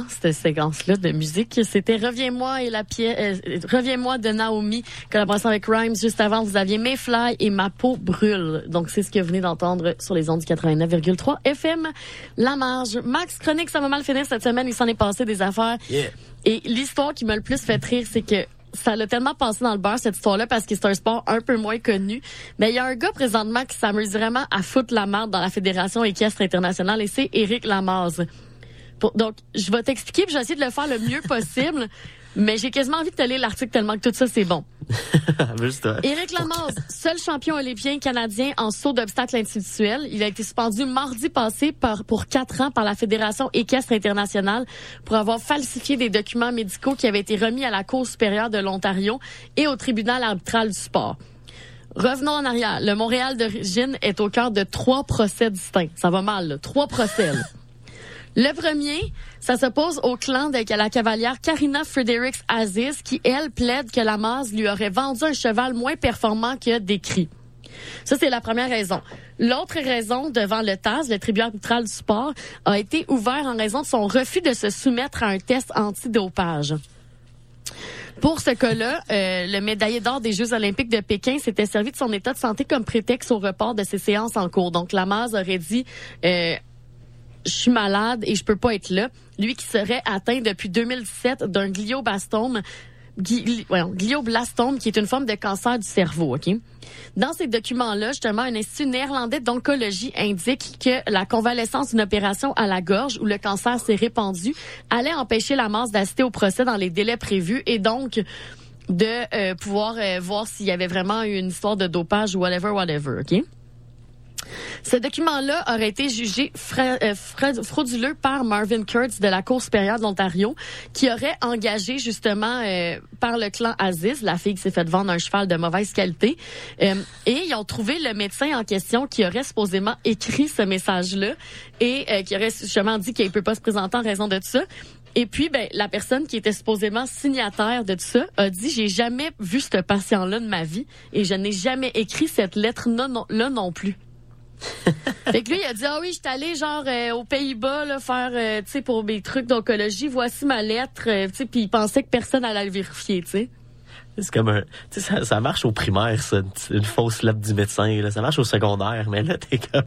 Cette séquence-là de musique. C'était Reviens-moi et la pièce, euh, Reviens-moi de Naomi, collaboration avec Rhymes. Juste avant, vous aviez Mayfly et Ma peau brûle. Donc, c'est ce que vous venez d'entendre sur les ondes du 89,3 FM. La marge. Max Chronique, ça va mal finir cette semaine. Il s'en est passé des affaires. Et l'histoire qui m'a le plus fait rire, c'est que ça l'a tellement passé dans le beurre, cette histoire-là, parce que c'est un sport un peu moins connu. Mais il y a un gars présentement qui s'amuse vraiment à foutre la merde dans la Fédération équestre internationale et c'est Éric Lamaze. Pour- donc, je vais t'expliquer, puis je vais essayer de le faire le mieux possible. Mais j'ai quasiment envie de te lire l'article tellement que tout ça, c'est bon.
Juste, euh,
Éric Lamaze, seul champion olympien canadien en saut d'obstacles individuels. Il a été suspendu mardi passé par, pour quatre ans par la Fédération équestre internationale pour avoir falsifié des documents médicaux qui avaient été remis à la Cour supérieure de l'Ontario et au tribunal arbitral du sport. Revenons en arrière. Le Montréal d'origine est au cœur de trois procès distincts. Ça va mal, là. Trois procès. Le premier, ça s'oppose au clan de la cavalière Karina Fredericks Aziz, qui, elle, plaide que la lui aurait vendu un cheval moins performant que décrit. Ça, c'est la première raison. L'autre raison, devant le TAS, le tribunal arbitral du sport, a été ouvert en raison de son refus de se soumettre à un test antidopage. Pour ce cas-là, euh, le médaillé d'or des Jeux olympiques de Pékin s'était servi de son état de santé comme prétexte au report de ses séances en cours. Donc, Lamaze aurait dit... euh, je suis malade et je peux pas être là. Lui qui serait atteint depuis 2017 d'un glioblastome, glioblastome, qui est une forme de cancer du cerveau. Ok? Dans ces documents-là, justement, un institut néerlandais d'oncologie indique que la convalescence d'une opération à la gorge où le cancer s'est répandu allait empêcher la masse d'assister au procès dans les délais prévus et donc de euh, pouvoir euh, voir s'il y avait vraiment eu une histoire de dopage ou whatever, whatever, OK? Ce document-là aurait été jugé euh, fra- frauduleux par Marvin Kurtz de la Cour supérieure de l'Ontario, qui aurait engagé justement euh, par le clan Aziz, la fille qui s'est fait vendre un cheval de mauvaise qualité. Euh, et ils ont trouvé le médecin en question qui aurait supposément écrit ce message-là et euh, qui aurait justement dit qu'il peut pas se présenter en raison de ça. Et puis, ben, la personne qui était supposément signataire de tout ça a dit j'ai jamais vu ce patient-là de ma vie et je n'ai jamais écrit cette lettre-là non, là non plus. fait que lui, il a dit, ah oui, je suis allé genre euh, aux Pays-Bas là, faire, euh, tu sais, pour mes trucs d'oncologie, voici ma lettre, euh, tu sais, puis il pensait que personne allait le vérifier, tu sais.
C'est comme un, tu sais, ça, marche au primaire, ça, une, une fausse lettre du médecin, là. Ça marche au secondaire, mais là, t'es comme,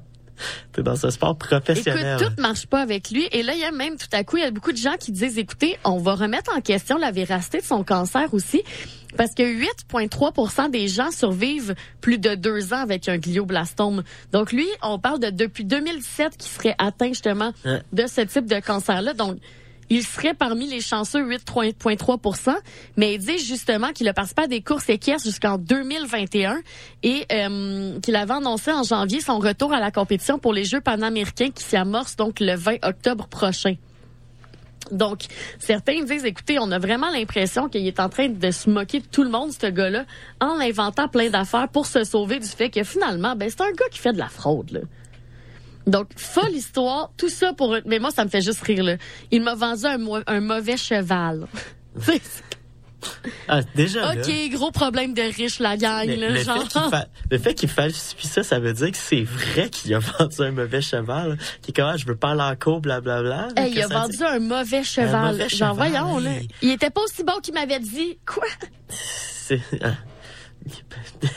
t'es dans ce sport professionnel.
Écoute, tout marche pas avec lui. Et là, il y a même tout à coup, il y a beaucoup de gens qui disent, écoutez, on va remettre en question la véracité de son cancer aussi. Parce que 8,3% des gens survivent plus de deux ans avec un glioblastome. Donc lui, on parle de depuis 2017 qui serait atteint justement de ce type de cancer-là. Donc, il serait parmi les chanceux 8,3% mais il dit justement qu'il a participé à des courses équestres jusqu'en 2021 et euh, qu'il avait annoncé en janvier son retour à la compétition pour les Jeux panaméricains qui s'y amorcent donc le 20 octobre prochain. Donc, certains disent, écoutez, on a vraiment l'impression qu'il est en train de se moquer de tout le monde, ce gars-là, en inventant plein d'affaires pour se sauver du fait que finalement, ben, c'est un gars qui fait de la fraude, là. Donc, folle histoire, tout ça pour... Mais moi, ça me fait juste rire, là. Il m'a vendu un, un mauvais cheval.
Ah, déjà, là,
OK, gros problème de riche, la gang,
mais
là,
le,
genre.
fait qu'il fa- le fait qu'il falsifie ça, ça veut dire que c'est vrai qu'il a vendu un mauvais cheval. Qui est comme, ah, je veux pas aller en cours, blablabla.
Hey, il
Que
a vendu
dit-
un mauvais cheval.
mauvais
Genre,
cheval,
voyons, là. Il était pas aussi bon qu'il m'avait dit. Quoi?
C'est, ah.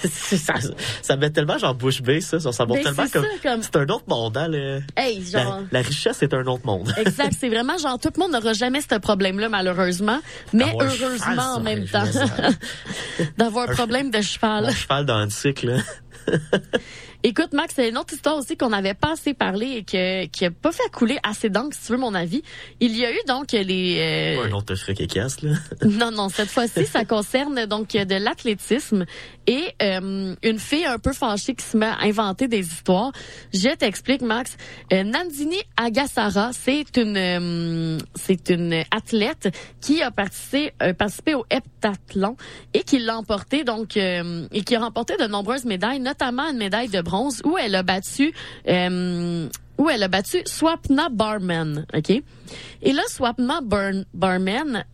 Ça, ça met tellement genre bouche bée, ça. Ça, montre
Ben,
tellement comme,
ça, comme-
c'est un autre monde, hein, le-
Hey, genre...
la, la richesse est un autre monde.
Exact, c'est vraiment genre tout le monde n'aura jamais ce problème-là malheureusement, mais
Avoir un
heureusement
cheval,
en même temps d'avoir un
Un
problème de cheval.
Mon cheval dans le cycle, là.
Écoute Max, c'est une autre histoire aussi qu'on n'avait pas assez parlé et que qui a pas fait couler assez d'encre si tu veux mon avis. Il y a eu donc les euh,
Un autre truc et casse, là.
Non, non, cette fois-ci, ça concerne donc de l'athlétisme et euh, une fille un peu fâchée qui se met à inventer des histoires. Je t'explique, Max. Euh, Nandini Agassara, c'est une euh, c'est une athlète qui a participé, euh, participé au heptathlon et qui l'a emporté donc euh, et qui a remporté de nombreuses médailles, notamment une médaille de bronze où elle a battu euh, où elle a battu Swapna Barman, OK? Et là, Swapna Bar- Barman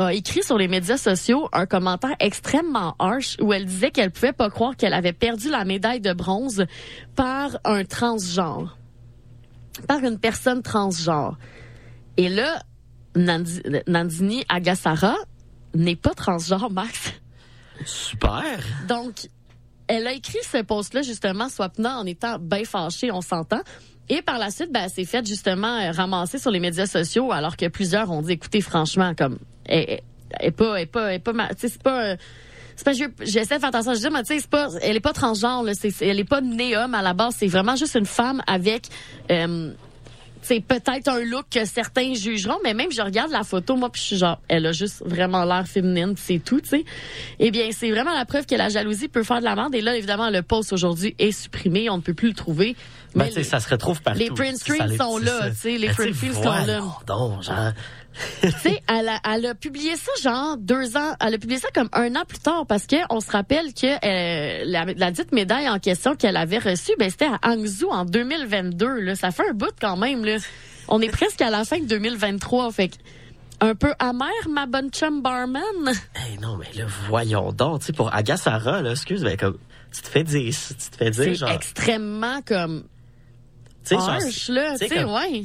a écrit sur les médias sociaux un commentaire extrêmement harsh où elle disait qu'elle pouvait pas croire qu'elle avait perdu la médaille de bronze par un transgenre, par une personne transgenre. Et là, Nandi- Nandini Agassara n'est pas transgenre, Max.
Super.
Donc, elle a écrit ce post-là, justement, Swapna, en étant bien fâchée, on s'entend. Et par la suite, ben, elle s'est faite justement euh, ramasser sur les médias sociaux, alors que plusieurs ont dit, écoutez, franchement, comme, elle est pas, est pas, est pas, c'est pas, euh, c'est pas, je- j'essaie de faire attention, je dis, mais tu sais, c'est pas, elle est pas transgenre, là, c'est, elle est pas née homme à la base, c'est vraiment juste une femme avec, euh, c'est peut-être un look que certains jugeront, mais même je regarde la photo, moi, puis je suis genre, elle a juste vraiment l'air féminine, c'est tout, tu sais. Eh bien, c'est vraiment la preuve que la jalousie peut faire de la merde. Et là, évidemment, le post aujourd'hui est supprimé, on ne peut plus le trouver.
Ben,
Mais
sais, ça se retrouve partout.
les print
Si ça
screens
les-
sont là, tu sais, les
Ben,
print screens sont là.
donc, genre,
tu sais, elle a, elle a publié ça genre deux ans, elle a publié ça comme un an plus tard parce que on se rappelle que euh, la, la dite médaille en question qu'elle avait reçue, ben c'était à Hangzhou en 2022. Là, ça fait un bout quand même. Là, on est presque à la fin de 2023, fait que un peu amer ma bonne chum barman.
Hey, non, mais là, voyons donc, tu sais, pour Agassara, là, excuse, mais comme, tu te fais dire, tu te fais dire, genre,
extrêmement comme
tu sais,
là, tu sais, ouais.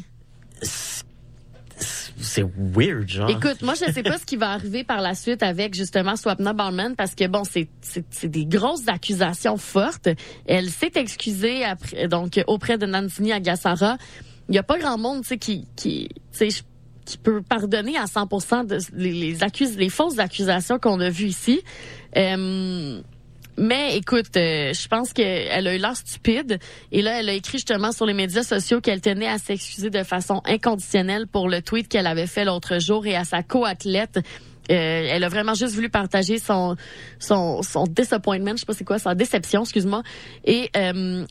C'est weird, genre.
Écoute, moi, je sais pas ce qui va arriver par la suite avec justement Swapna Barman parce que bon, c'est des grosses accusations fortes. Elle s'est excusée après, donc auprès de Nandini Agassara. Il y a pas grand monde, tu sais, qui qui tu sais qui peut pardonner à 100% de les, les accus les fausses accusations qu'on a vues ici. Euh, mais écoute, euh, je pense qu'elle a eu l'air stupide. Et là, elle a écrit justement sur les médias sociaux qu'elle tenait à s'excuser de façon inconditionnelle pour le tweet qu'elle avait fait l'autre jour et à sa co-athlète elle a vraiment juste voulu partager son son son disappointment, je sais pas c'est quoi, sa déception, excuse-moi. Et euh,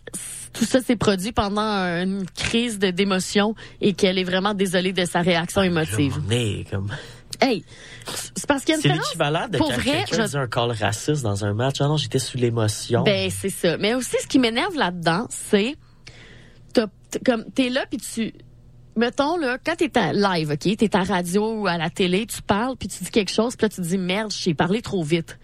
tout ça s'est produit pendant une crise d'émotion et qu'elle est vraiment désolée de sa réaction émotive.
Mais comme
Hey, c'est parce qu'il y a une
c'est l'équivalent de
Pour
quand
vrai,
quelqu'un
je-
un call raciste dans un match. Ah non, j'étais sous l'émotion.
Ben c'est ça. Mais aussi ce qui m'énerve là-dedans, c'est t'as- comme t'es là puis tu mettons là quand t'es à live, ok, t'es à radio ou à la télé, tu parles puis tu dis quelque chose puis là tu dis merde, j'ai parlé trop vite.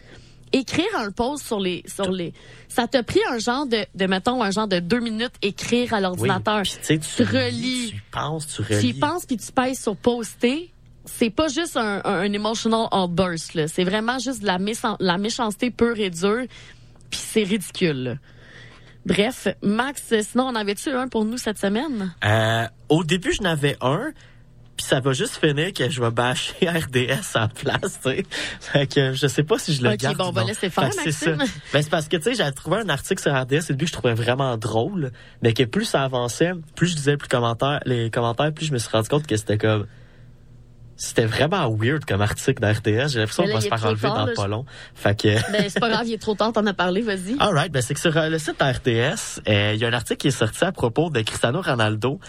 Écrire un post sur les sur les ça t'a pris un genre de de mettons un genre de deux minutes écrire à
Oui,
l'ordinateur.
puis tu
relis,
Tu penses, tu
tu y
relis.
penses puis tu pèses sur poster. C'est pas juste un, un, un emotional outburst là, c'est vraiment juste de la, méchan- la méchanceté pure et dure, puis c'est ridicule. là. Bref, Max, sinon on avait-tu un pour nous cette semaine?
Euh, au début, je n'avais un. Puis ça va juste finir que je vais bâcher RDS en place, tu sais. Fait que je sais pas si je le
Ok,
garde.
bon, on va laisser faire,
c'est
Maxime.
ça. Ben, c'est parce que, tu sais, j'avais trouvé un article sur RDS au début que je trouvais vraiment drôle, mais que plus ça avançait, plus je disais plus commentaires, les commentaires, plus je me suis rendu compte que c'était comme... C'était vraiment weird comme article d'RDS. J'ai l'impression qu'on va se faire enlever
tard,
dans
là,
pas long. Fait que...
Ben c'est pas grave, il est trop tard, t'en as parlé, vas-y.
Alright, ben c'est que sur euh, le site RTS, euh, il y a un article qui est sorti à propos de Cristiano Ronaldo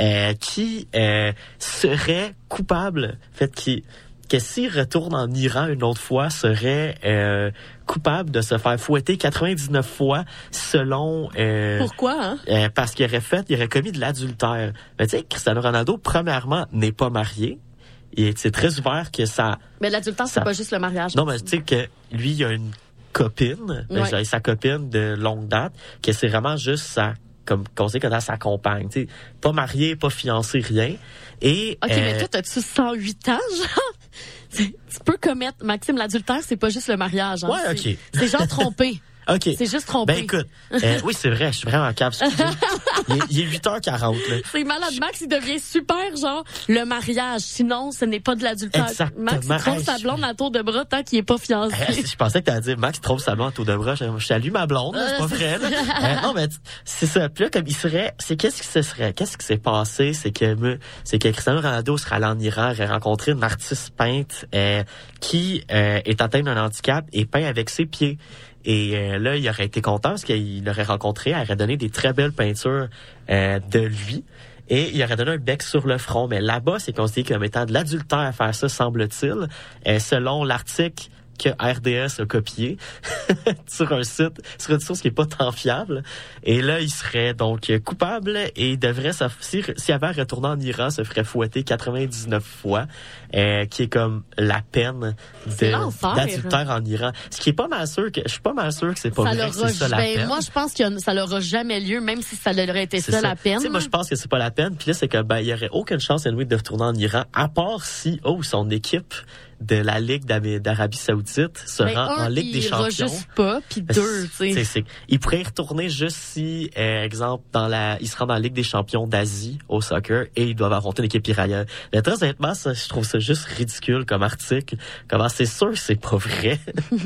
euh, qui euh, serait coupable, fait, qui que s'il retourne en Iran une autre fois, serait euh, coupable de se faire fouetter 99 fois selon... euh,
Pourquoi hein?
euh, parce qu'il aurait fait, il aurait commis de l'adultère. Mais tu sais, Cristiano Ronaldo, premièrement, n'est pas marié. Et c'est très ouvert que ça...
Mais l'adultère c'est
Ça-
pas juste le mariage.
Non, mais tu sais que lui, il a une copine, ben,
Ouais.
dirais sa copine de longue date, que c'est vraiment juste sa comme qu'on a sa compagne, tu sais, pas marié, pas fiancé, rien. Et
OK,
euh,
mais toi t'as-tu 108 ans genre? Tu peux commettre Maxime l'adultère, c'est pas juste le mariage hein.
Ouais, OK.
C'est genre tromper.
OK.
C'est juste tromper.
Ben écoute, euh, oui, c'est vrai, je suis vraiment cave. excusez. il, est, il est 8h40 là.
C'est malade. Max, il devient super, genre, le mariage. Sinon, ce n'est pas de l'adultère. Max, il trompe sa blonde à tour de bras tant qu'il est pas fiancé.
Euh, je pensais que t'allais dire Max trompe sa blonde au de bras. Je, je salue ma blonde, c'est pas
Euh,
vrai. Euh, non, mais c'est ça. Puis là, comme il serait, c'est qu'est-ce qui se serait, qu'est-ce qui s'est passé, c'est que c'est que Cristiano Ronaldo serait allé en Iran, aurait rencontré une artiste peinte euh, qui euh, est atteinte d'un handicap et peint avec ses pieds. Et euh, là, il aurait été content parce qu'il l'aurait rencontré, elle aurait donné des très belles peintures euh, de lui. Et il aurait donné un bec sur le front. Mais là-bas, c'est considéré comme étant de l'adultère à faire ça, semble-t-il, euh, selon l'article que RDS a copié sur un site, sur une source qui est pas tant fiable. Et là, il serait donc coupable et devrait, s'aff- si- s'il avait à retourner en Iran, se ferait fouetter 99 fois, euh, qui est comme la peine d'adultère en Iran. Ce qui est pas mal sûr que, je suis pas mal sûr que c'est pas
ça
vrai c'est ça la
ben,
peine.
moi, je pense que ça n'aura jamais lieu, même si ça aurait été ça, la peine.
Moi, je pense que c'est pas la peine. Puis là, c'est que ben, il y aurait aucune chance anyway, de retourner en Iran, à part si, oh, son équipe de la Ligue d'Arabie Saoudite se
Ben,
rend
un,
en Ligue des Champions.
juste pas, puis
Ben,
deux, tu sais.
c'est- Il pourrait y retourner juste si, euh, exemple, dans la, il se rend dans la Ligue des Champions d'Asie au soccer et ils doivent affronter une équipe iranienne. Mais très honnêtement, ça, je trouve ça juste ridicule comme article. Comment c'est sûr que c'est pas vrai.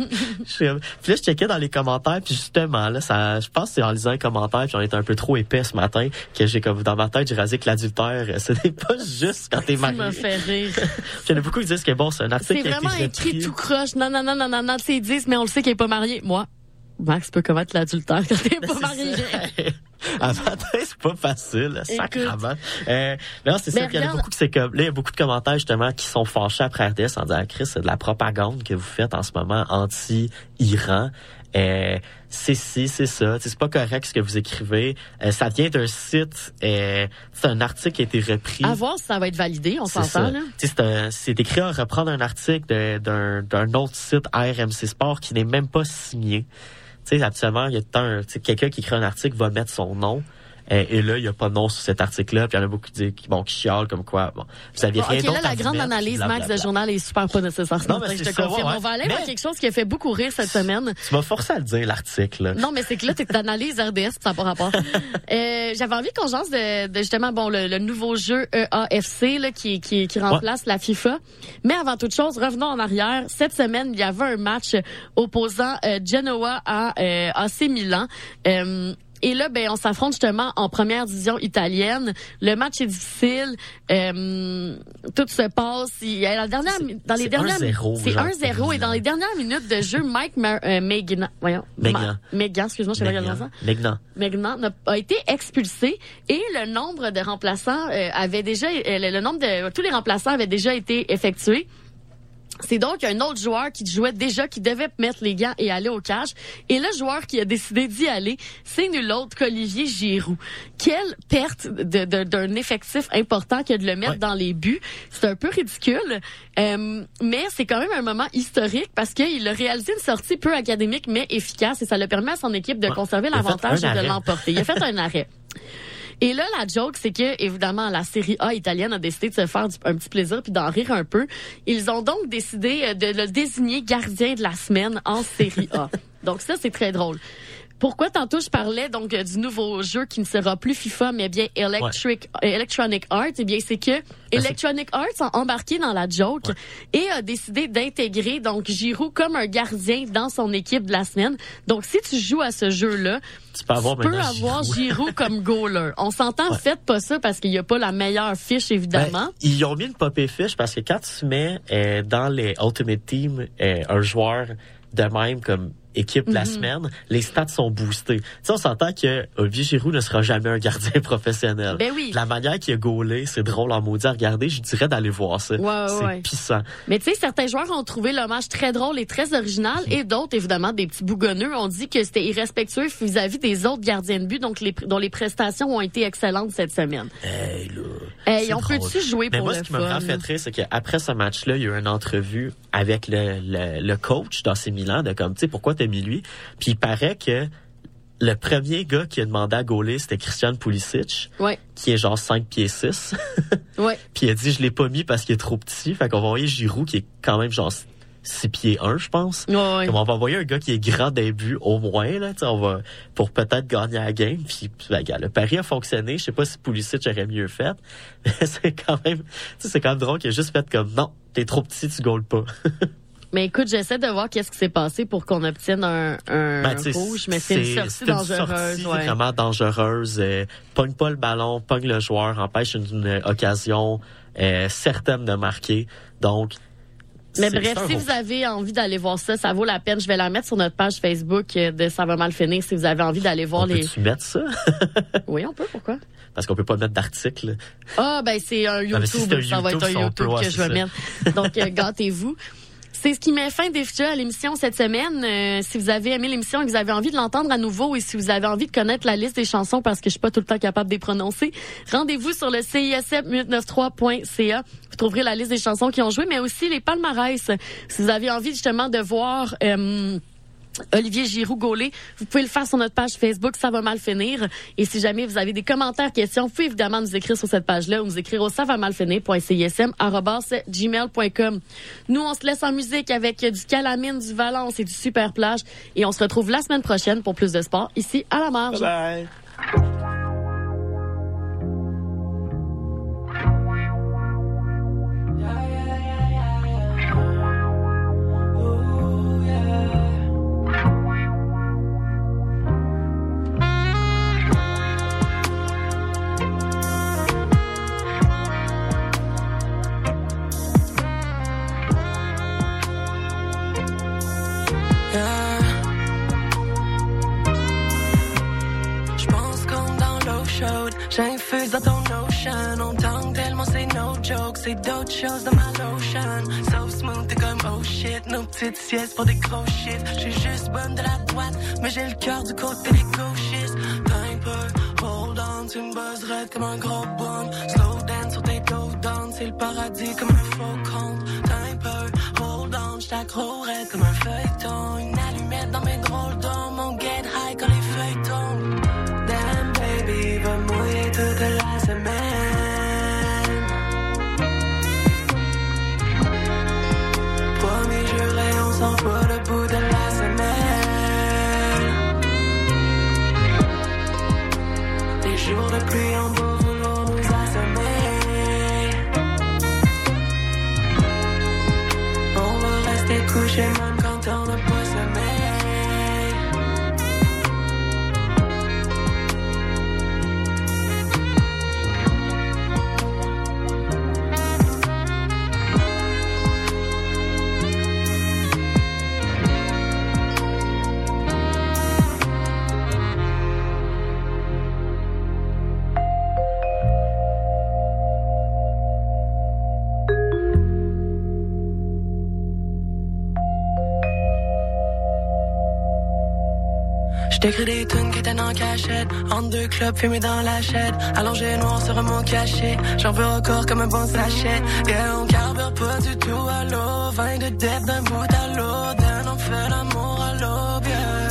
Puis là, je checkais dans les commentaires, puis justement, là, ça, je pense que c'est en lisant les commentaires, puis on était un peu trop épais ce matin, que j'ai comme, dans ma tête, j'ai rasé que l'adultère, euh, ce n'est pas juste quand t'es
Tu
marié.
m'as fait rire.
Il y en a beaucoup qui disent que bon, c'est un article
C'est vraiment écrit tout croche. Non, non, non, non, non, non, tu sais, ils disent, mais on le sait qu'il est pas marié. Moi, Max peut commettre l'adultère quand t'es pas marié.
Matin, c'est pas facile,
Écoute.
sacrément. Euh, mais non, c'est
Mais
ça, puis il y en a beaucoup que c'est comme, là, il y a beaucoup de commentaires, justement, qui sont fâchés après RDS en disant, Chris, c'est de la propagande que vous faites en ce moment anti-Iran. Euh, c'est ci, c'est ça. C'est pas correct ce que vous écrivez. Euh, ça vient d'un site, euh, c'est un article qui a été repris.
À voir si ça va être validé, on s'entend, là.
C'est un- c'est écrit à reprendre un article d'un d'un autre site RMC Sport qui n'est même pas signé. Tu sais, habituellement, il y a quelqu'un qui écrit un article va mettre son nom. Et là, il n'y a pas de nom sur cet article-là. Puis il y en a beaucoup qui, disent, bon, qui chialent comme quoi. Bon, vous aviez
Bon,
rien
ok,
d'autre
là, la grande
mettre,
analyse. Max, de journal est super pas nécessaire.
Non, mais
je te
c'est ça,
confirme.
ouais,
On va aller voir quelque chose qui a fait beaucoup rire cette semaine.
Tu m'as forcé à le dire, l'article.
Non, mais c'est que là, t'es analyse RDS, ça n'a pas rapport. Euh, J'avais envie qu'on jase de, de justement bon le, le nouveau jeu EAFC là, qui, qui, qui remplace la FIFA. Mais avant toute chose, revenons en arrière. Cette semaine, il y avait un match opposant euh, Genoa à euh, AC Milan. Euh, et là, ben, on s'affronte justement en première division italienne. Le match est difficile. Euh, tout se passe. Il y a la dernière, dans les
c'est
dernières,
1-0,
c'est
genre,
1-0 et dans les dernières minutes de jeu, Mike Ma- euh, Megna, voyons,
Megna.
Megna, excuse-moi, je sais pas ça. Megna n'a- a été expulsé et le nombre de remplaçants euh, avait déjà, euh, le, le nombre de tous les remplaçants avaient déjà été effectués. C'est donc un autre joueur qui jouait déjà, qui devait mettre les gants et aller au cage. Et le joueur qui a décidé d'y aller, c'est nul autre qu'Olivier Giroud. Quelle perte d'un effectif important que de le mettre dans les buts. C'est un peu ridicule, euh, mais c'est quand même un moment historique parce qu'il a réalisé une sortie peu académique mais efficace et ça le permet à son équipe de conserver l'avantage et de l'emporter. Il a fait un arrêt. Et là, la joke, c'est que, évidemment, la série A italienne a décidé de se faire du- un petit plaisir puis d'en rire un peu. Ils ont donc décidé euh, de le désigner gardien de la semaine en série A. donc ça, c'est très drôle. Pourquoi tantôt je parlais donc euh, du nouveau jeu qui ne sera plus FIFA mais bien Electric euh, Electronic Arts? Eh bien c'est que Electronic Arts a embarqué dans la joke et a décidé d'intégrer donc Giroud comme un gardien dans son équipe de la semaine. Donc si tu joues à ce jeu-là,
Tu peux avoir
tu peux
maintenant
avoir
Giroud.
Giroud comme goaler. On s'entend, faites pas ça parce qu'il n'y a pas la meilleure fiche évidemment.
Ben, ils ont mis une popée fiche parce que quand tu mets euh, dans les Ultimate Team euh, un joueur de même comme équipe de la
Mhm.
semaine, les stats sont boostés. Tu sais, on s'entend que Olivier Giroud ne sera jamais un gardien professionnel.
Ben oui.
La manière qu'il a gaulé, c'est drôle en maudit à regarder. Je dirais d'aller voir ça.
Ouais, ouais,
c'est
ouais.
pissant.
Mais tu sais, certains joueurs ont trouvé l'hommage très drôle et très original, et d'autres, évidemment, des petits bougonneux, ont dit que c'était irrespectueux vis-à-vis des autres gardiens de but, donc les, dont les prestations ont été excellentes cette semaine.
Hey, là.
Hey, on peut-tu jouer
Mais
pour
moi,
le
ce qui m'a vraiment fait c'est qu'après ce match-là, il y a eu une entrevue avec le, le, le coach d'AC Milan de comme, tu sais, pourquoi t'as mis lui? Puis il paraît que le premier gars qui a demandé à gauler, c'était Christian Pulisic,
Ouais,
qui est genre 5 pieds 6.
ouais.
Puis il a dit, je l'ai pas mis parce qu'il est trop petit. Fait qu'on va envoyer Giroud, qui est quand même genre 6 pieds 1, je pense.
Ouais.
Comme on va envoyer un gars qui est grand début au moins, là, on va, pour peut-être gagner la game. Puis, ben, gars, le pari a fonctionné. Je sais pas si Pulisic aurait mieux fait. Mais c'est quand même, c'est quand même drôle qu'il a juste fait comme, non, t'es trop petit, tu gaules pas.
Mais écoute, j'essaie de voir qu'est-ce qui s'est passé pour qu'on obtienne un, un
Ben,
rouge, mais c'est une sortie
c'est
dangereuse.
sortie
ouais.
vraiment dangereuse. Euh, pogne pas le ballon, pogne le joueur, empêche une, une occasion euh, certaine de marquer. Donc,
Mais bref, si vous avez envie d'aller voir ça, ça vaut la peine. Je vais la mettre sur notre page Facebook euh, de Ça va mal finir si vous avez envie d'aller voir
on
les.
peut-tu mettre ça?
Oui, on peut, pourquoi?
Parce qu'on peut pas mettre d'article.
Ah, ben c'est un
Ah, si
YouTube.
un
ça va être un
YouTube,
que je vais mettre. Donc, euh, gâtez-vous. C'est ce qui met fin déjà à l'émission cette semaine. Euh, si vous avez aimé l'émission et que vous avez envie de l'entendre à nouveau et si vous avez envie de connaître la liste des chansons parce que je suis pas tout le temps capable de les prononcer, rendez-vous sur le CISM893.ca. Vous trouverez la liste des chansons qui ont joué, mais aussi les palmarès. Si vous avez envie justement de voir... euh, Olivier Giroud Gaulet. Vous pouvez le faire sur notre page Facebook, ça va mal finir. Et si jamais vous avez des commentaires, questions, vous pouvez évidemment nous écrire sur cette page-là ou nous écrire au ça va mal finir.cism.gmail.com. Nous, on se laisse en musique avec du Calamine, du Valence et du Super Plage. Et on se retrouve la semaine prochaine pour plus de sport ici à la marge.
Bye
Je c'est d'autres choses dans ma lotion. So smooth, t'es comme oh shit, nos petites siestes pour des gros shit. J'suis juste bonne de la droite, mais j'ai le cœur du côté des gauchistes. T'as un peu, hold on, tu me buzzerais comme un gros boom. Slow dance sur tes dos down, c'est le paradis comme un faux compte. T'as un peu, hold on, j't'accrocherais comme un feuilleton. Une allumette dans mes drôles d'hommes, De pluie en beau. On va rester couché J't'écris des tunes qui étaient en cachette. En deux clubs, fumés dans la chaîne. Allongé noir sur un mot caché. J'en veux encore comme un bon sachet. Yeah, on carbure pas du tout à l'eau. Vin de depth d'un bout à l'autre. Then on fait l'amour à l'aube, yeah.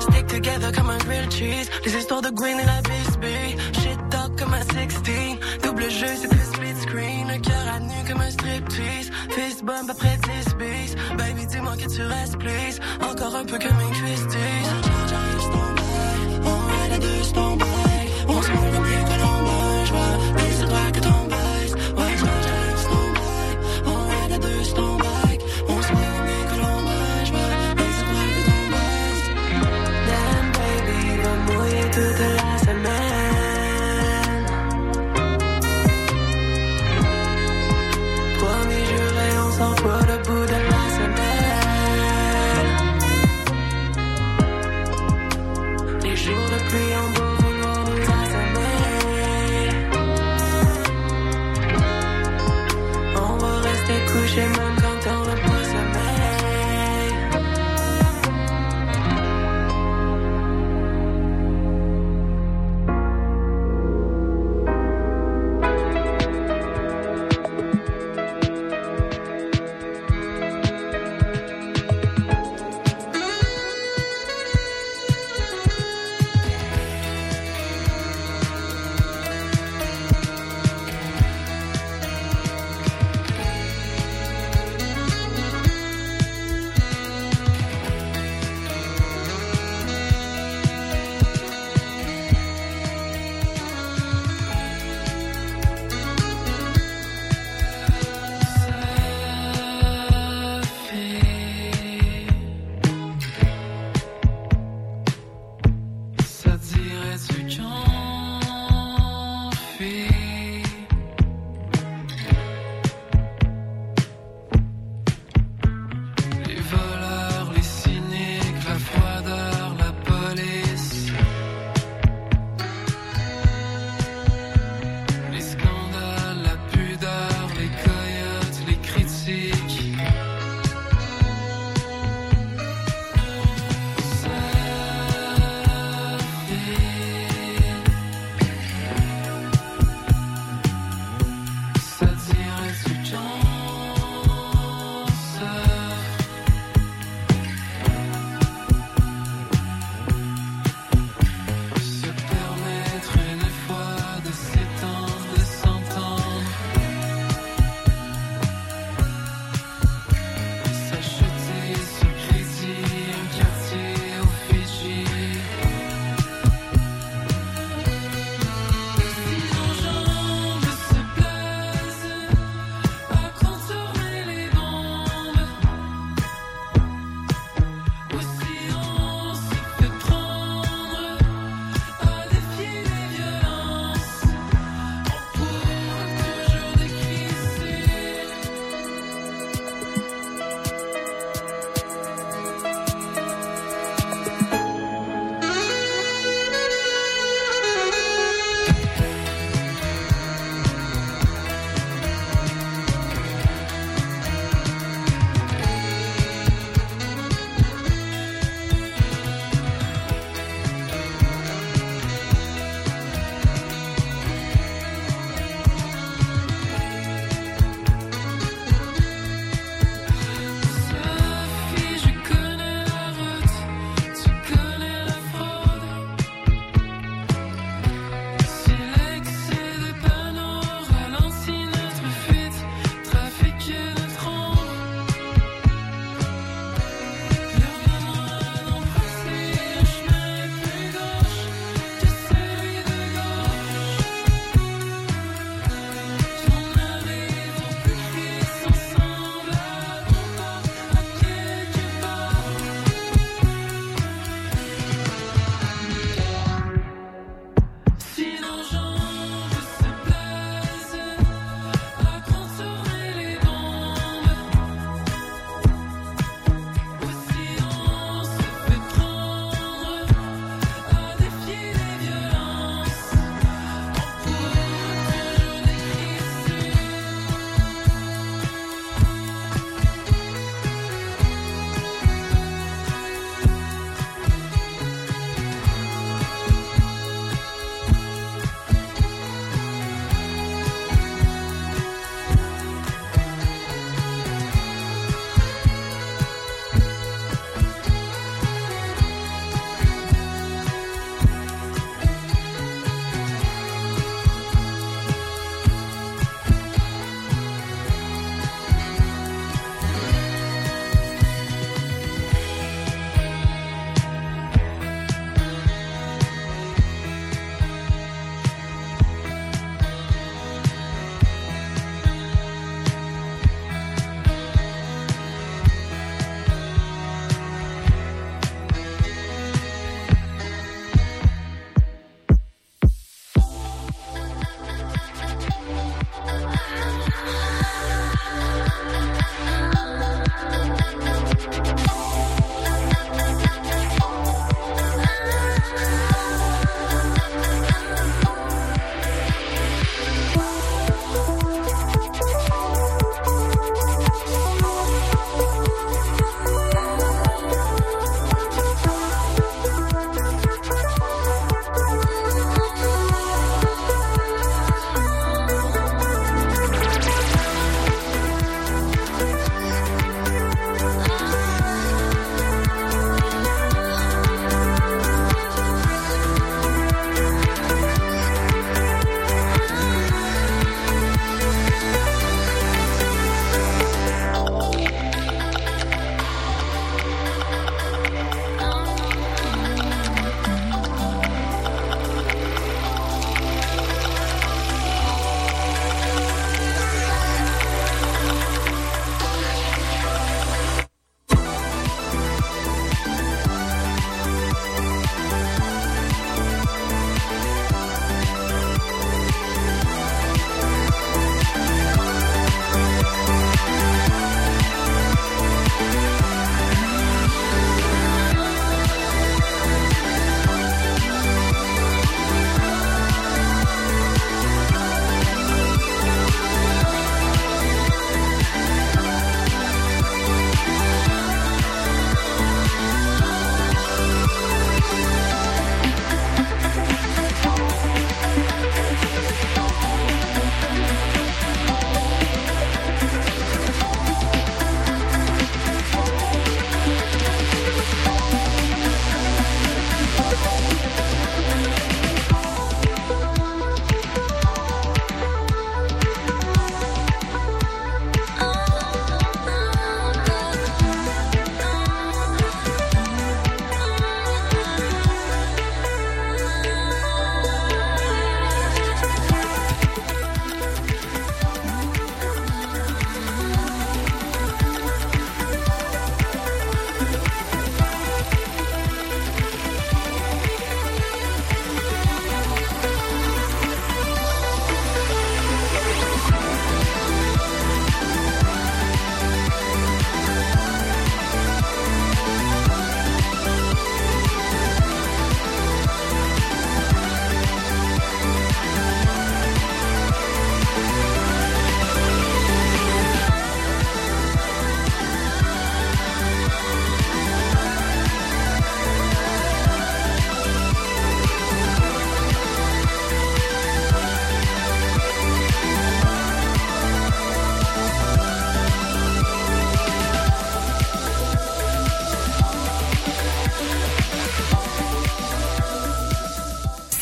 Stick together comme un grilled cheese. Les histoires de Gwen et la Bisbee. Shit talk comme un 16. Double jeu, c'est split screen. Un cœur à nu comme un striptease. Fist bump après 10 Baby, dis-moi que tu restes, please. Encore un peu comme une Christie. On by. On se que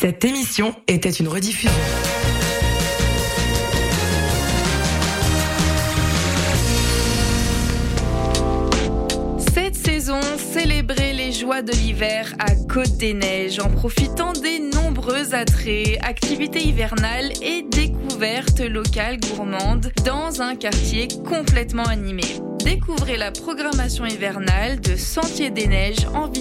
Cette émission était une rediffusion.
Cette saison, célébrez les joies de l'hiver à Côte des Neiges en profitant des nombreux attraits, activités hivernales et découvertes locales gourmandes dans un quartier complètement animé. Découvrez la programmation hivernale de Sentier des Neiges en visite